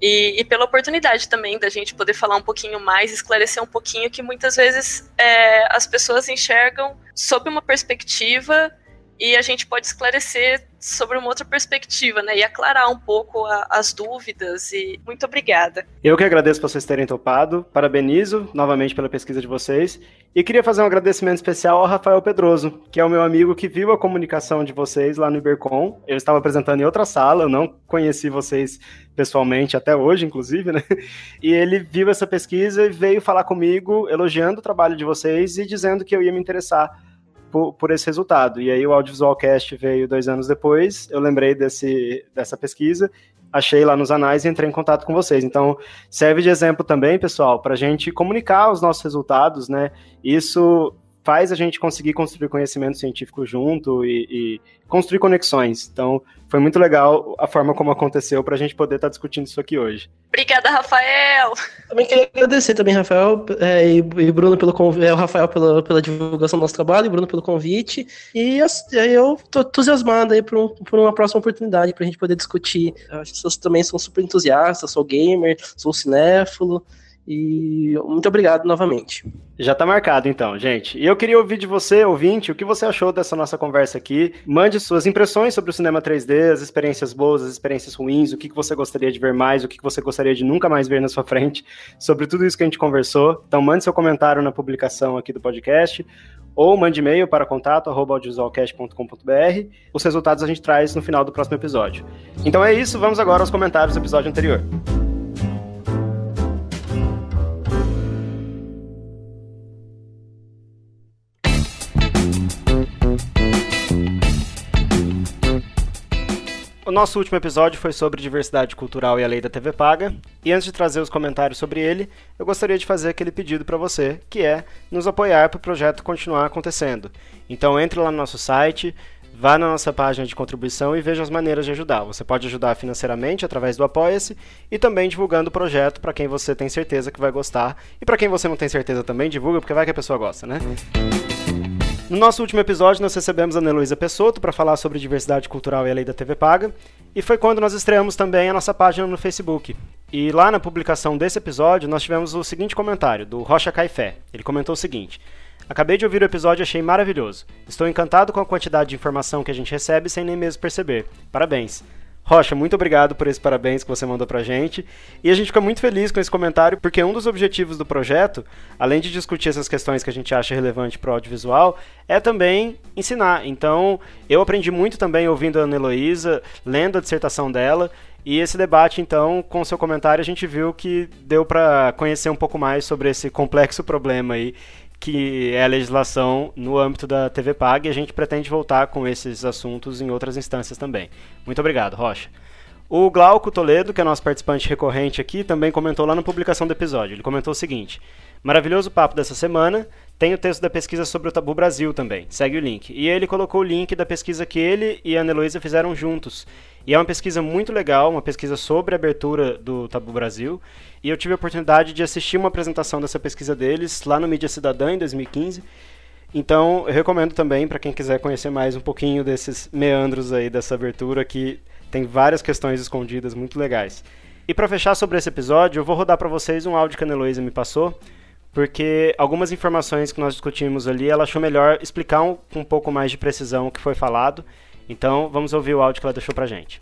E, e, pela oportunidade também da gente poder falar um pouquinho mais, esclarecer um pouquinho que muitas vezes é, as pessoas enxergam sob uma perspectiva e a gente pode esclarecer sobre uma outra perspectiva, né? E aclarar um pouco a, as dúvidas. E muito obrigada. Eu que agradeço por vocês terem topado. Parabenizo novamente pela pesquisa de vocês. E queria fazer um agradecimento especial ao Rafael Pedroso, que é o meu amigo que viu a comunicação de vocês lá no Ibercom. Eu estava apresentando em outra sala, eu não conheci vocês pessoalmente até hoje, inclusive, né? E ele viu essa pesquisa e veio falar comigo, elogiando o trabalho de vocês e dizendo que eu ia me interessar por, por, esse resultado. E aí o Audiovisual Cast veio dois anos depois, eu lembrei desse, dessa pesquisa, achei lá nos anais e entrei em contato com vocês. Então, serve de exemplo também, pessoal, para a gente comunicar os nossos resultados, né? Isso faz a gente conseguir construir conhecimento científico junto e, e construir conexões. Então, foi muito legal a forma como aconteceu para a gente poder estar tá discutindo isso aqui hoje. Obrigada, Rafael! Também queria agradecer também, Rafael, é, e, e, Bruno pelo é, o Rafael pela, pela divulgação do nosso trabalho, e Bruno pelo convite. E eu estou entusiasmado aí por, um, por uma próxima oportunidade para a gente poder discutir. Eu acho que vocês também são super entusiastas, sou gamer, sou cinéfilo. E muito obrigado novamente. Já está marcado então, gente. E eu queria ouvir de você, ouvinte, o que você achou dessa nossa conversa aqui. Mande suas impressões sobre o cinema 3D, as experiências boas, as experiências ruins, o que você gostaria de ver mais, o que você gostaria de nunca mais ver na sua frente, sobre tudo isso que a gente conversou. Então mande seu comentário na publicação aqui do podcast ou mande e-mail para contato@audiovisualcast.com.br. Os resultados a gente traz no final do próximo episódio. Então é isso, vamos agora aos comentários do episódio anterior. O nosso último episódio foi sobre diversidade cultural e a lei da TV paga. E antes de trazer os comentários sobre ele, eu gostaria de fazer aquele pedido para você, que é nos apoiar para o projeto continuar acontecendo. Então entre lá no nosso site, vá na nossa página de contribuição e veja as maneiras de ajudar. Você pode ajudar financeiramente através do Apoia-se e também divulgando o projeto para quem você tem certeza que vai gostar. E para quem você não tem certeza também, divulga, porque vai que a pessoa gosta, né? No nosso último episódio, nós recebemos a Ana Luísa Pessoto para falar sobre diversidade cultural e a lei da TV paga. E foi quando nós estreamos também a nossa página no Facebook. E lá na publicação desse episódio, nós tivemos o seguinte comentário, do Rocha Caifé. Ele comentou o seguinte. Acabei de ouvir o episódio e achei maravilhoso. Estou encantado com a quantidade de informação que a gente recebe sem nem mesmo perceber. Parabéns. Rocha, muito obrigado por esse parabéns que você mandou pra gente. E a gente fica muito feliz com esse comentário, porque um dos objetivos do projeto, além de discutir essas questões que a gente acha relevante para o audiovisual, é também ensinar. Então, eu aprendi muito também ouvindo a Ana Heloísa, lendo a dissertação dela. E esse debate, então, com seu comentário, a gente viu que deu para conhecer um pouco mais sobre esse complexo problema aí que é a legislação no âmbito da TV Pag, e a gente pretende voltar com esses assuntos em outras instâncias também. Muito obrigado, Rocha. O Glauco Toledo, que é nosso participante recorrente aqui, também comentou lá na publicação do episódio. Ele comentou o seguinte: Maravilhoso papo dessa semana. Tem o texto da pesquisa sobre o Tabu Brasil também. Segue o link. E ele colocou o link da pesquisa que ele e a Ana Heloísa fizeram juntos. E é uma pesquisa muito legal, uma pesquisa sobre a abertura do Tabu Brasil. E eu tive a oportunidade de assistir uma apresentação dessa pesquisa deles lá no Mídia Cidadã em 2015. Então, eu recomendo também para quem quiser conhecer mais um pouquinho desses meandros aí dessa abertura que tem várias questões escondidas muito legais. E para fechar sobre esse episódio, eu vou rodar para vocês um áudio que a Ana me passou, porque algumas informações que nós discutimos ali, ela achou melhor explicar um, com um pouco mais de precisão o que foi falado. Então, vamos ouvir o áudio que ela deixou pra gente.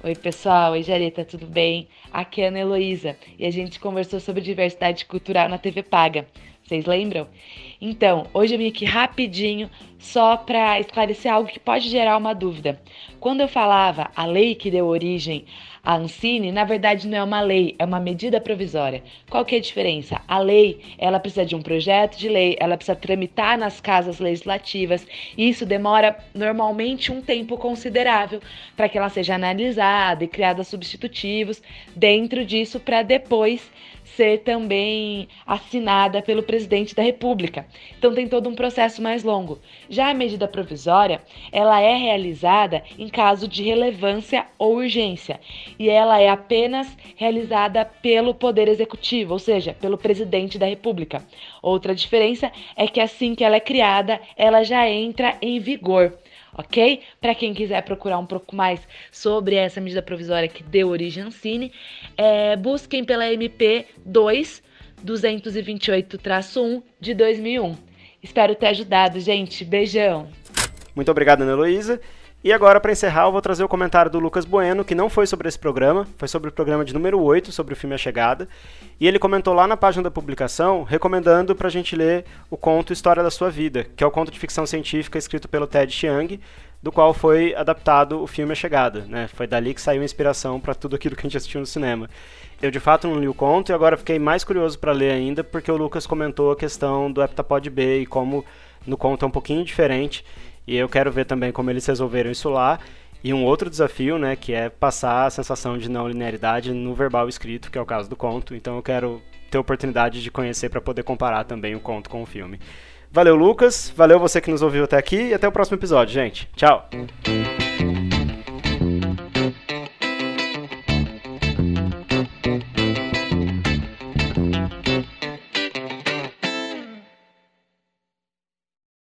Oi, pessoal. Oi, Jareta, tudo bem? Aqui é a Ana Heloísa e a gente conversou sobre diversidade cultural na TV Paga. Vocês lembram? Então, hoje eu vim aqui rapidinho só para esclarecer algo que pode gerar uma dúvida. Quando eu falava a lei que deu origem a Ancine, na verdade, não é uma lei, é uma medida provisória. Qual que é a diferença? A lei, ela precisa de um projeto de lei, ela precisa tramitar nas casas legislativas, e isso demora normalmente um tempo considerável para que ela seja analisada e criada substitutivos dentro disso para depois ser também assinada pelo presidente da República. Então tem todo um processo mais longo. Já a medida provisória, ela é realizada em caso de relevância ou urgência, e ela é apenas realizada pelo Poder Executivo, ou seja, pelo presidente da República. Outra diferença é que assim que ela é criada, ela já entra em vigor ok? Para quem quiser procurar um pouco mais sobre essa medida provisória que deu origem ao Cine, é, busquem pela MP 2 228-1 de 2001. Espero ter ajudado, gente. Beijão. Muito obrigado, Ana Luísa. E agora, para encerrar, eu vou trazer o comentário do Lucas Bueno, que não foi sobre esse programa, foi sobre o programa de número 8, sobre o filme A Chegada. E ele comentou lá na página da publicação, recomendando para a gente ler o conto História da Sua Vida, que é o conto de ficção científica escrito pelo Ted Chiang, do qual foi adaptado o filme A Chegada. Né? Foi dali que saiu a inspiração para tudo aquilo que a gente assistiu no cinema. Eu de fato não li o conto e agora fiquei mais curioso para ler ainda, porque o Lucas comentou a questão do Heptapod B e como no conto é um pouquinho diferente. E eu quero ver também como eles resolveram isso lá. E um outro desafio, né, que é passar a sensação de não linearidade no verbal escrito, que é o caso do conto. Então eu quero ter oportunidade de conhecer para poder comparar também o conto com o filme. Valeu, Lucas. Valeu você que nos ouviu até aqui e até o próximo episódio, gente. Tchau.